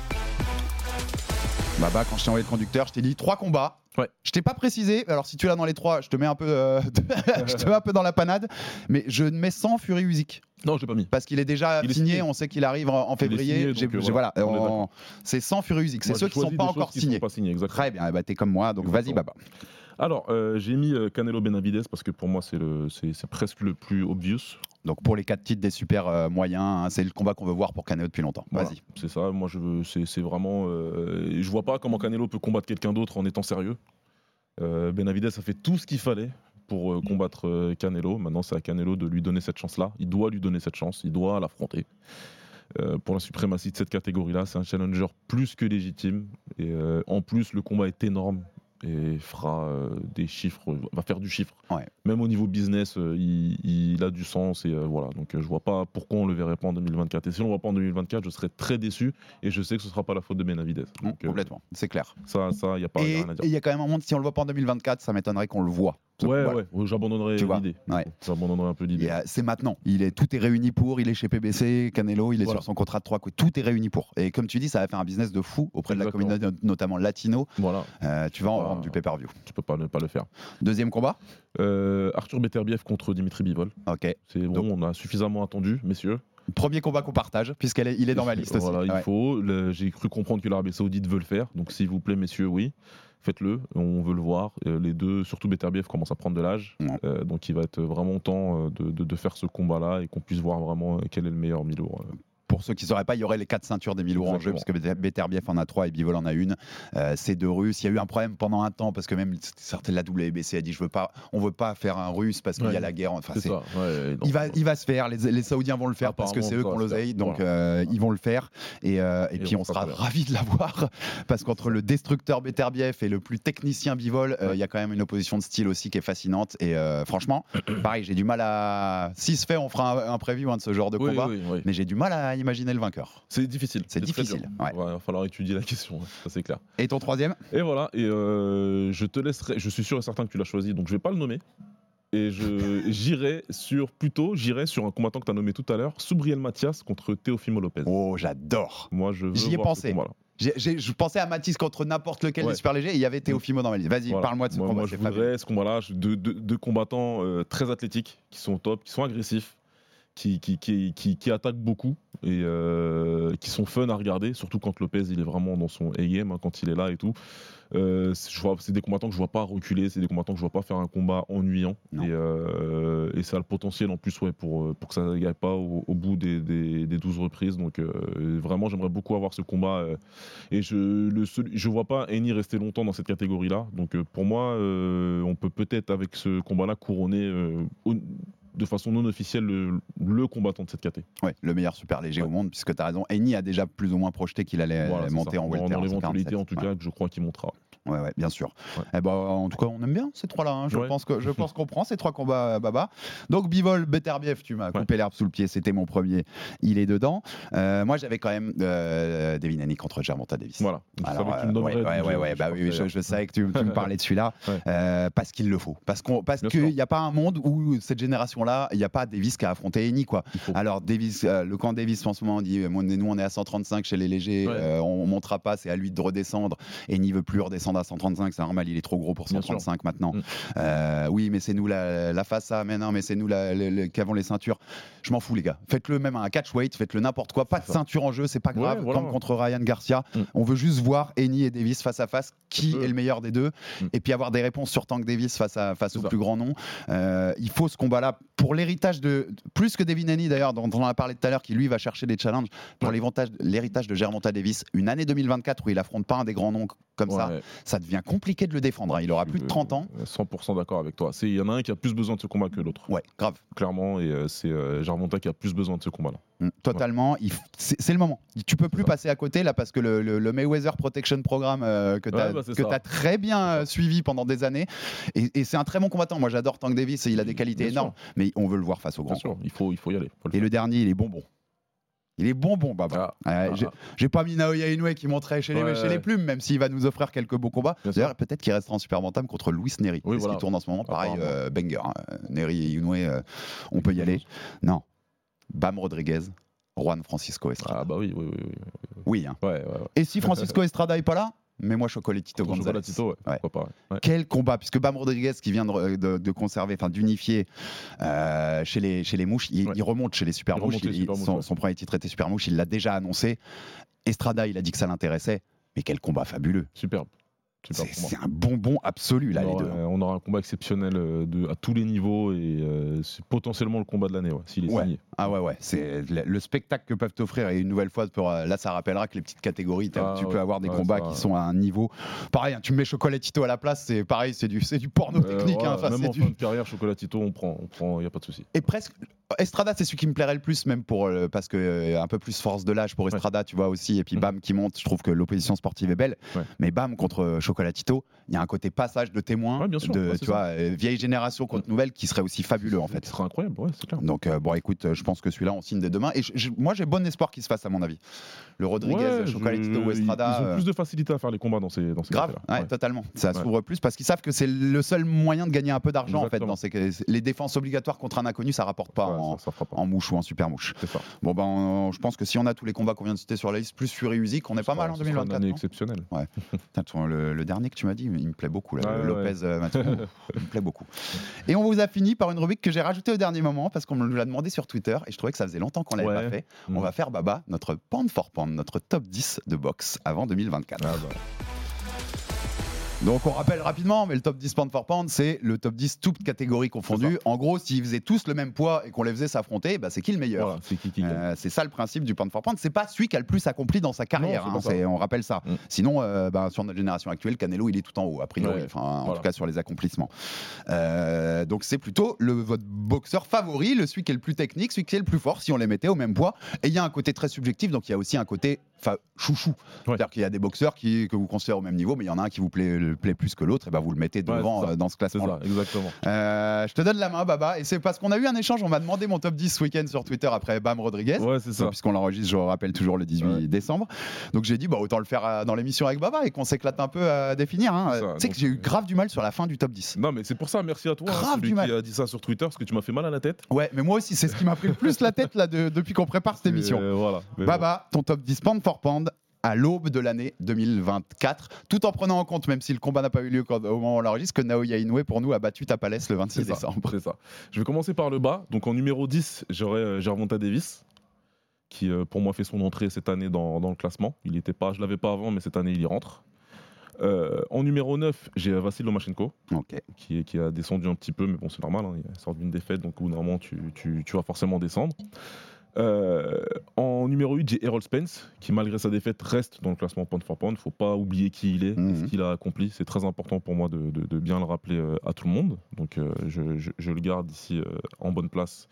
Baba, quand je t'ai envoyé le conducteur, je t'ai dit trois combats. Ouais. Je t'ai pas précisé, alors si tu l'as dans les trois, je te mets un peu, euh, je te mets un peu dans la panade, mais je mets sans Fury Usyk Non, j'ai pas mis. parce qu'il est déjà Il est signé, on sait qu'il arrive en, février. signé, J'ai- donc, euh, voilà, voilà, c'est sans Fury Usyk, c'est ceux qui sont choisi pas encore signés. sont pas exactement. Très bien, ben, t'es comme moi, donc vas-y. Baba. Alors, euh, j'ai mis euh, Canelo Benavides parce que pour moi, c'est le- c'est c'est presque le plus obvious. Donc pour les quatre titres des super euh, moyens, hein, c'est le combat qu'on veut voir pour Canelo depuis longtemps. Voilà, Vas-y. C'est ça, moi je veux, c'est c'est vraiment. euh, je vois pas comment Canelo peut combattre quelqu'un d'autre en étant sérieux. Euh, Benavides a fait tout ce qu'il fallait pour combattre Canelo. Maintenant, c'est à Canelo de lui donner cette chance-là. Il doit lui donner cette chance, il doit l'affronter. Pour la suprématie de cette catégorie-là, c'est un challenger plus que légitime. Et en plus, le combat est énorme et fera euh, des chiffres, va faire du chiffre. Ouais. Même au niveau business, euh, il, il a du sens et euh, voilà. Donc je vois pas pourquoi on le verrait pas en 2024. Et si on le voit pas en 2024, je serais très déçu et je sais que ce sera pas la faute de Benavides. Hum, Donc, complètement, c'est clair. ça, ça, y a pas Et il y a quand même un monde, si on le voit pas en 2024, ça m'étonnerait qu'on le voit. Ouais, ouais, j'abandonnerai l'idée. ouais. J'abandonnerai un peu l'idée. euh, C'est maintenant. Il est, tout est réuni pour. Il est chez PBC, Canelo, il est Voilà. sur son contrat de 3 coups. Tout est réuni pour. Et comme tu dis, ça va faire un business de fou auprès de la communauté, notamment latino. Voilà, Euh, tu vas en vendre du pay-per-view. tu peux pas ne pas le faire. Deuxième combat Euh, Arthur Beterbiev contre Dimitri Bivol. Ok. C'est bon, Donc- on a suffisamment attendu, messieurs. Premier combat qu'on partage, puisqu'il est, il est dans ma liste Voilà, aussi. il Ouais. faut. J'ai cru comprendre que l'Arabie Saoudite veut le faire. Donc, s'il vous plaît, messieurs, oui, faites-le. On veut le voir. Euh, les deux, surtout Beterbiev, commence à prendre de l'âge. Ouais. Euh, donc, il va être vraiment temps euh, de, de- de faire ce combat-là et qu'on puisse voir vraiment quel est le meilleur Milo. Pour ceux qui ne sauraient pas, il y aurait les quatre ceintures des 1000 euros en jeu, Exactement. puisque Beterbiev en a trois et Bivol en a une. Euh, c'est deux Russes. Il y a eu un problème pendant un temps, parce que même la WBC a dit je veux pas, on veut pas faire un Russe parce qu'il y a la guerre. Enfin, C'est ouais, Il va, il va se faire, les, les Saoudiens vont le faire parce que c'est eux qui ont l'oseille, donc Voilà. euh, ils vont le faire. Et, euh, et Et puis on sera ravis de l'avoir parce qu'entre le destructeur Beterbiev et le plus technicien Bivol, euh, il y a quand même une opposition de style aussi qui est fascinante. Et franchement, pareil, j'ai du mal à. Si se fait, on fera un, un preview hein, de ce genre de Oui, combat. oui, oui. Mais j'ai du mal à imaginer le vainqueur. C'est difficile. C'est difficile, ouais. Il va falloir étudier la question, ouais, ça c'est clair. Et ton troisième? Et voilà, et euh, je te laisserai, je suis sûr et certain que tu l'as choisi, donc je vais pas le nommer. Et j'irai sur, plutôt, j'irai sur un combattant que tu as nommé tout à l'heure, Soubriel Mathias contre Teofimo Lopez. Oh, j'adore. Moi, je veux J'y ai voir pensé. Je pensais à Mathis contre n'importe lequel Ouais. des super légers et il y avait Théophimo dans ma liste. Vas-y, Voilà. parle-moi de ce moi, combat. Moi, je voudrais ce combat-là, deux, deux- deux combattants euh, très athlétiques, qui sont top, qui sont agressifs, qui, qui, qui, qui, qui attaquent beaucoup et euh, qui sont fun à regarder, surtout quand Lopez il est vraiment dans son A-game, hein, quand il est là et tout. Euh, c'est- des combattants que je vois pas reculer, c'est des combattants que je vois pas faire un combat ennuyant. Et, euh, et ça a le potentiel en plus ouais, pour, pour que ça ne gagne pas au, au bout des, des, des 12 reprises. Donc euh, vraiment, j'aimerais beaucoup avoir ce combat. et je je vois pas Eni rester longtemps dans cette catégorie-là. Donc pour moi, on peut peut-être avec ce combat-là couronner de façon non officielle le, le combattant de cette catégorie. Ouais, le meilleur super léger Ouais. au monde, puisque tu as raison. Eni a déjà plus ou moins projeté qu'il allait Voilà, monter ça. en welter. Dans en l'éventualité, 147. en tout Ouais. cas, que je crois qu'il montera. Ouais, ouais, bien sûr. Ouais. Eh ben, en tout cas, on aime bien ces trois-là. hein. Je Ouais. pense que je pense qu'on prend ces trois combats, euh, Baba. Donc, Bivol, Beterbiev, tu m'as coupé l'herbe sous le pied. C'était mon premier. Il est dedans. Euh, moi, j'avais quand même euh, Devin Haney contre Germonta Davis. Voilà. Je Alors, savais que tu me donnerais. ouais, ouais, donc ouais, je- savais que tu, tu me parlais de celui-là euh, parce qu'il le faut. Parce parce qu'il sûr. n'y a pas un monde où cette génération-là, il n'y a pas Davis qui a affronté Eni, quoi. Alors Davis, euh, le camp Davis en ce moment dit, euh, moi, nous on est à 135 chez les légers, on montera pas, c'est à lui de redescendre. Eni veut plus redescendre à 135, c'est normal, il est trop gros pour Bien 135 maintenant. Mm. Euh, oui, mais c'est nous la, la face à, mais non, mais c'est nous la, qui avons les ceintures. Je m'en fous, les gars. Faites-le même à un catchweight, faites-le n'importe quoi. Pas de ceinture en jeu, c'est pas Ouais, grave, voilà. comme contre Ryan Garcia. Mm. On veut juste voir Eni et Davis face à face, qui est le meilleur des deux, Mm. et puis avoir des réponses sur Tank Davis face, à, face C'est au ça. plus grand nom. Euh, il faut ce combat-là pour l'héritage de, plus que Devin Haney d'ailleurs, dont on en a parlé tout à l'heure, qui lui va chercher des challenges, pour Ouais. l'héritage- de Gervonta Davis. Une année 2024 où il affronte pas un des grands noms comme ça, Ouais. Ça devient compliqué de le défendre. hein. Il aura plus de 30 ans. Euh, 100% d'accord avec toi. Il y en a un qui a plus besoin de ce combat que l'autre, Ouais, grave. clairement, et euh, c'est euh, Jarmonta qui a plus besoin de ce combat-là. Mm, Totalement. C'est le moment. Tu peux plus passer à côté là parce que le, le- le Mayweather Protection Programme euh, que tu as, Ouais, bah, très bien euh, suivi pendant des années. Et, et c'est un très bon combattant. Moi j'adore Tank Davis et il a des qualités Bien sûr. énormes. Mais on veut le voir face au grand. Bien sûr, il faut, il faut y aller. faut Et le dernier, il est bonbon. Il est bonbon, Baba. Ah, ah, j'ai- pas mis Naoya Inoue qui montrait chez les, chez plumes, même s'il va nous offrir quelques beaux combats. D'ailleurs, peut-être qu'il restera en super bantam contre Luis Neri. Oui, voilà. qui tourne en ce moment. Pareil, euh, banger. hein. Neri et Inoue, euh, on peut y aller. Non. Bam Rodriguez, Juan Francisco Estrada. Ah bah oui, oui, oui. oui. Oui. hein. Ouais, ouais, ouais. Et si Francisco Estrada est pas là mais moi Chocolatito Contre Gonzalez. Chocolatito, ouais. Ouais. Pourquoi pas, ouais. Quel combat Puisque Bam Rodriguez qui vient de, de- de conserver, enfin d'unifier euh, chez, les, chez les mouches, il, remonte chez les super mouches. remonte les il- super mouches, son, son premier titre était super mouche, il l'a déjà annoncé. Estrada, il a dit que ça l'intéressait. Mais quel combat fabuleux Superbe. C'est un bonbon absolu là on, les aura, deux. hein. on aura un combat exceptionnel euh, de, à tous les niveaux et euh, c'est potentiellement le combat de l'année ouais, s'il est Ouais. signé. Ah ouais ouais, c'est le, le spectacle que peuvent t'offrir et une nouvelle fois pour, euh, là ça rappellera que les petites catégories Ah tu peux avoir des ouais, combats qui sont à un niveau pareil. hein, tu me mets Chocolatito à la place, c'est pareil, c'est du du porno Euh, technique. hein, même en du- fin de carrière, Chocolatito, on prend, on prend, y a pas de souci. Et presque. Estrada, c'est celui qui me plairait le plus, même pour euh, parce que euh, un peu plus force de l'âge pour Estrada, tu vois aussi. Et puis Mhm. Bam qui monte, je trouve que l'opposition sportive est belle. Ouais. Mais Bam contre euh, Chocolatito, il y a un côté passage de témoin, Ouais, bien sûr, de tu vois euh, vieille génération contre nouvelle, qui serait aussi fabuleux en Ce fait. sera incroyable, ouais, c'est clair. Donc bon, écoute, je pense que celui-là on signe dès demain. Et moi j'ai bon espoir qu'il se fasse à mon avis. Le Rodriguez, Chocolatito ou Estrada. Ils ont plus de facilité à faire les combats dans ces, dans ces Grave, totalement. Ça s'ouvre plus parce qu'ils savent que c'est le seul moyen de gagner un peu d'argent en fait. Dans ces... Les défenses obligatoires contre un inconnu, ça rapporte pas en, ça, ça fera pas. en mouche ou en super mouche. C'est ça. Bon ben, on- je pense que si on a tous les combats qu'on vient de citer sur la liste, plus Fury Usyk, on est pas mal en Ce sera une 2024. année exceptionnelle. Ton- le, le dernier que tu m'as dit, il me plaît beaucoup. Là, Ouais, le ouais. Lopez, euh, Mathieu, il me plaît beaucoup. Et on vous a fini par une rubrique que j'ai rajoutée au dernier moment parce qu'on nous l'a demandé sur Twitter et je trouvais que ça faisait longtemps qu'on l'avait Ouais. pas fait. Mm. On va faire Baba notre pound for pound, notre top 10 de boxe avant 2024. Ah bah, Donc on rappelle rapidement, mais le top 10 pound for pound, c'est le top 10 toutes catégories confondues. En gros, s'ils faisaient tous le même poids et qu'on les faisait s'affronter, bah, c'est qui le meilleur voilà, c'est qui qui gagne. Euh, c'est ça le principe du pound for pound. C'est pas celui qui a le plus accompli dans sa carrière. Non, hein, c'est- on rappelle ça. Mm. Sinon, euh, ben, sur notre génération actuelle, Canelo, il est tout en haut, a priori. Ouais, Enfin, en voilà. tout cas, sur les accomplissements. Euh, donc, c'est plutôt le, votre boxeur favori, le celui qui est le plus technique, celui qui est le plus fort, si on les mettait au même poids. Et il y a un côté très subjectif, donc il y a aussi un côté enfin, chouchou. C'est-à-dire qu'il y a des boxeurs qui, que vous considérez au même niveau, mais il y en a un qui vous plaît, le- plaît plus que l'autre, et ben vous le mettez devant euh, dans ce C'est classement-là. ça, exactement. Euh, je te donne la main, Baba, et c'est parce qu'on a eu un échange. On m'a demandé mon top 10 ce week-end sur Twitter après Bam Rodriguez. Ouais, c'est ça. Puisqu'on l'enregistre, je rappelle toujours le 18 Ouais. décembre. Donc j'ai dit, bah, autant le faire euh, dans l'émission avec Baba et qu'on s'éclate un peu à définir. hein. Tu sais que j'ai eu grave du mal sur la fin du top 10. Non, mais c'est pour ça, merci à toi, hein, Grave celui du mal. qui a dit ça sur Twitter, parce que tu m'as fait mal à la tête. Ouais, mais moi aussi, c'est ce qui m'a pris le plus la tête là, de- depuis qu'on prépare cette émission. Euh, voilà. Baba, ton top 10 pound for pound à l'aube de l'année 2024, tout en prenant en compte, même si le combat n'a pas eu lieu quand- au moment où on l'enregistre, que Naoya Inoue pour nous a battu Tapalès le 26 C'est ça, décembre. c'est ça. Je vais commencer par le bas. Donc en numéro 10, j'aurai euh, Gervonta Davis, qui euh, pour moi fait son entrée cette année dans, dans le classement. Il était pas, je l'avais pas avant, mais cette année il y rentre. Euh, en numéro 9, j'ai Vassil Lomachenko, qui, a descendu un petit peu, mais bon, c'est normal, hein, il sort d'une défaite, donc au bout d'un moment, tu, tu- tu vas forcément descendre. Euh, en numéro 8, j'ai Errol Spence, qui malgré sa défaite reste dans le classement pound for pound. faut pas oublier qui il est, Mhm. ce qu'il a accompli. C'est très important pour moi de, de- de bien le rappeler euh, à tout le monde. Donc euh, je, je- je le garde ici euh, en bonne place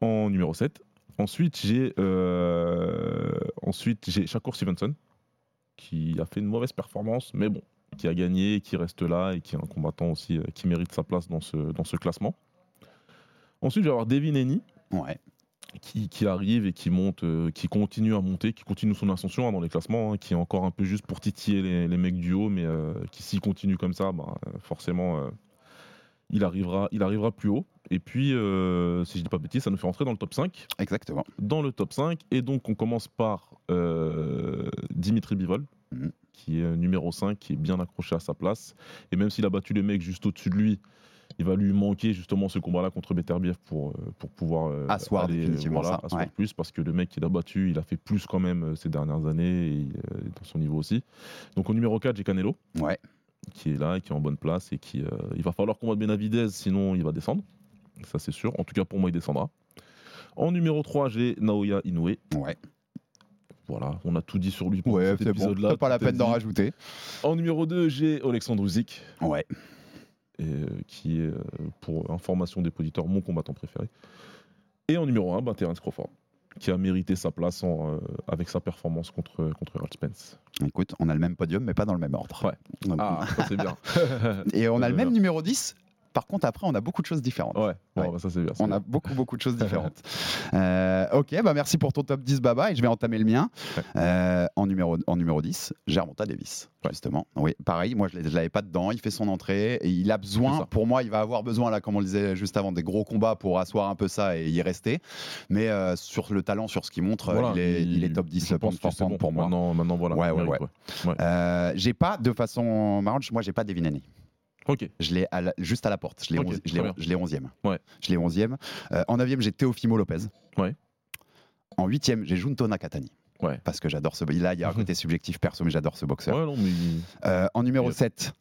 en numéro 7. Ensuite, j'ai ensuite j'ai Shakur Stevenson, qui a fait une mauvaise performance, mais bon, qui a gagné, qui reste là et qui est un combattant aussi qui mérite sa place dans ce, dans ce classement. Ensuite, je vais avoir Devin Haney, Ouais. Qui, qui arrive et qui monte, euh, qui continue à monter, qui continue son ascension hein, dans les classements, hein, qui est encore un peu juste pour titiller les, les mecs du haut, mais euh, qui s'il continue comme ça, bah, euh, forcément, euh, il, arrivera, il arrivera plus haut. Et puis, si je dis pas de bêtises, ça nous fait rentrer dans le top 5. Exactement. Dans le top 5, et donc on commence par Dimitri Bivol, Mhm. qui est numéro 5, qui est bien accroché à sa place. Et même s'il a battu les mecs juste au-dessus de lui, il va lui manquer justement ce combat-là contre Beterbiev pour, euh, pour pouvoir Asseoir aller, euh, définitivement voilà, ça, asseoir ouais. plus parce que le mec qu'il a battu, il a fait plus quand même euh, ces dernières années et dans son niveau aussi. Donc au numéro 4, j'ai Canelo Ouais. qui est là, qui est en bonne place et qui euh, il va falloir combattre Benavidez sinon il va descendre. Ça c'est sûr. En tout cas pour moi il descendra. En numéro 3, j'ai Naoya Inoue. Ouais. Voilà, on a tout dit sur lui pour Ouais, cet bon. épisode-là. T'as pas la peine d'en rajouter. En numéro 2, j'ai Alexandre Usyk, Ouais. Et, euh, qui est, euh, pour information des auditeurs, mon combattant préféré. Et en numéro 1, bah, Terence Crawford, qui a mérité sa place en, euh, avec sa performance contre, contre Errol Spence. Écoute, on a le même podium, mais pas dans le même ordre. Ouais. Donc, Ah, c'est bien. Et on a le même numéro 10. Par contre, après, on a beaucoup de choses différentes. Ouais, bon, Ouais. bah, ça c'est bien. On a beaucoup, beaucoup de choses différentes. Euh, ok, bah merci pour ton top 10, Baba, et je vais entamer le mien. Ouais. Euh, en, numéro, en numéro 10, Germonta Davis, Ouais. justement. Oui, pareil, moi je ne l'avais pas dedans, il fait son entrée, et il a besoin, pour moi, il va avoir besoin, là, comme on le disait juste avant, des gros combats pour asseoir un peu ça et y rester. Mais euh, sur le talent, sur ce qu'il montre, Voilà, il, est, il est top 10 je pense pound bon. pour moi. Maintenant, maintenant voilà. Ouais, il ouais, ouais. Euh, j'ai pas, de façon marrante, moi j'ai pas Devin Haney. Ok. Je l'ai à la- juste à la porte. Je l'ai Ok, onze- je très l'ai bien. je l'ai 11e. Ouais. Je l'ai 11e. Euh, en 9e, j'ai Teofimo Lopez. Ouais. En 8e, j'ai Junto Nakatani. Ouais. Parce que j'adore ce. Là, il y a un côté subjectif perso, mais j'adore ce boxeur. Ouais, non, mais Euh, en numéro Yep. 7,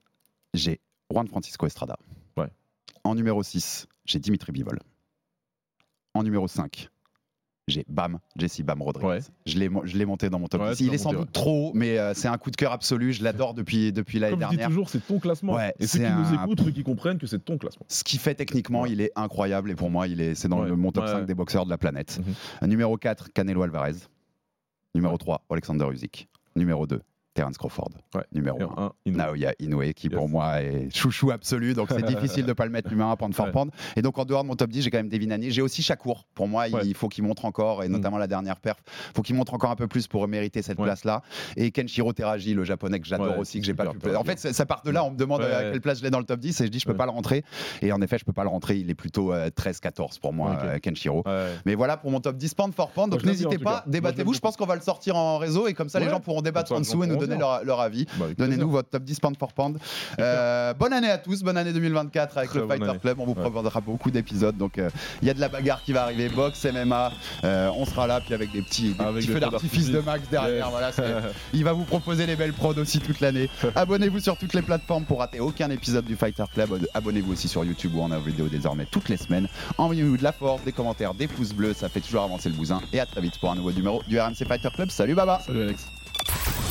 j'ai Juan Francisco Estrada. Ouais. En numéro 6, j'ai Dimitri Bivol. En numéro 5, j'ai Bam, Jesse Bam Rodriguez. Ouais. Je l'ai mo- je l'ai monté dans mon top Ouais, 10. tu Il est sans monté, doute trop haut, mais euh, c'est un coup de cœur absolu. Je l'adore depuis, depuis l'année Comme je dis dernière. toujours, c'est ton classement. Ouais, et ceux c'est qui nous écoutent, ceux qui comprennent que c'est ton classement. Ce qu'il fait techniquement, Ouais. il est incroyable et pour moi, il est, c'est dans Ouais. le, mon top Ouais, 5 ouais. des boxeurs de la planète. Mhm. Numéro 4, Canelo Alvarez. Numéro 3, Alexander Usyk. Numéro 2, Terence Crawford. Ouais. Numéro Et 1, un, Inoue. Naoya Inoue, qui pour moi est chouchou absolu, donc c'est difficile de ne pas le mettre numéro 1 pound for Ouais. pound. Et donc en dehors de mon top 10, j'ai quand même Devin Haney. J'ai aussi Shakur. Pour moi, Ouais. il faut qu'il montre encore, et Mm. notamment la dernière perf, faut qu'il montre encore un peu plus pour mériter cette place-là. Et Kenshiro Teraji, le japonais que j'adore aussi, que j'ai pas pu. En fait, ça part de là, on me demande Ouais. à quelle place je l'ai dans le top 10 et je dis je peux pas le rentrer. Et en effet, je peux pas le rentrer. Il est plutôt euh, 13-14 pour moi, Ok. euh, Kenshiro. Mais voilà pour mon top 10 pound for pound. Donc n'hésitez pas, débattez-vous. Je pense qu'on va le sortir en réseau et comme ça les gens pourront débattre en dessous donner leur, leur avis. Bah, Donnez-nous votre top 10 pound for pound. Euh, bonne année à tous, bonne année 2024 avec Très le Fighter année. Club. On vous Ouais. proposera beaucoup d'épisodes. Donc euh, il y a de la bagarre qui va arriver, boxe, MMA. Euh, on sera là, puis avec des petits, des Avec petits feux d'artifice de. Max derrière. Yes. Voilà, c'est- il va vous proposer les belles prods aussi toute l'année. Abonnez-vous sur toutes les plateformes pour rater aucun épisode du Fighter Club. Abonnez-vous aussi sur YouTube où on a une vidéo désormais toutes les semaines. Envoyez-nous de la force, des commentaires, des pouces bleus, ça fait toujours avancer le bousin. Et à très vite pour un nouveau numéro du RMC Fighter Club. Salut Baba Salut Alex.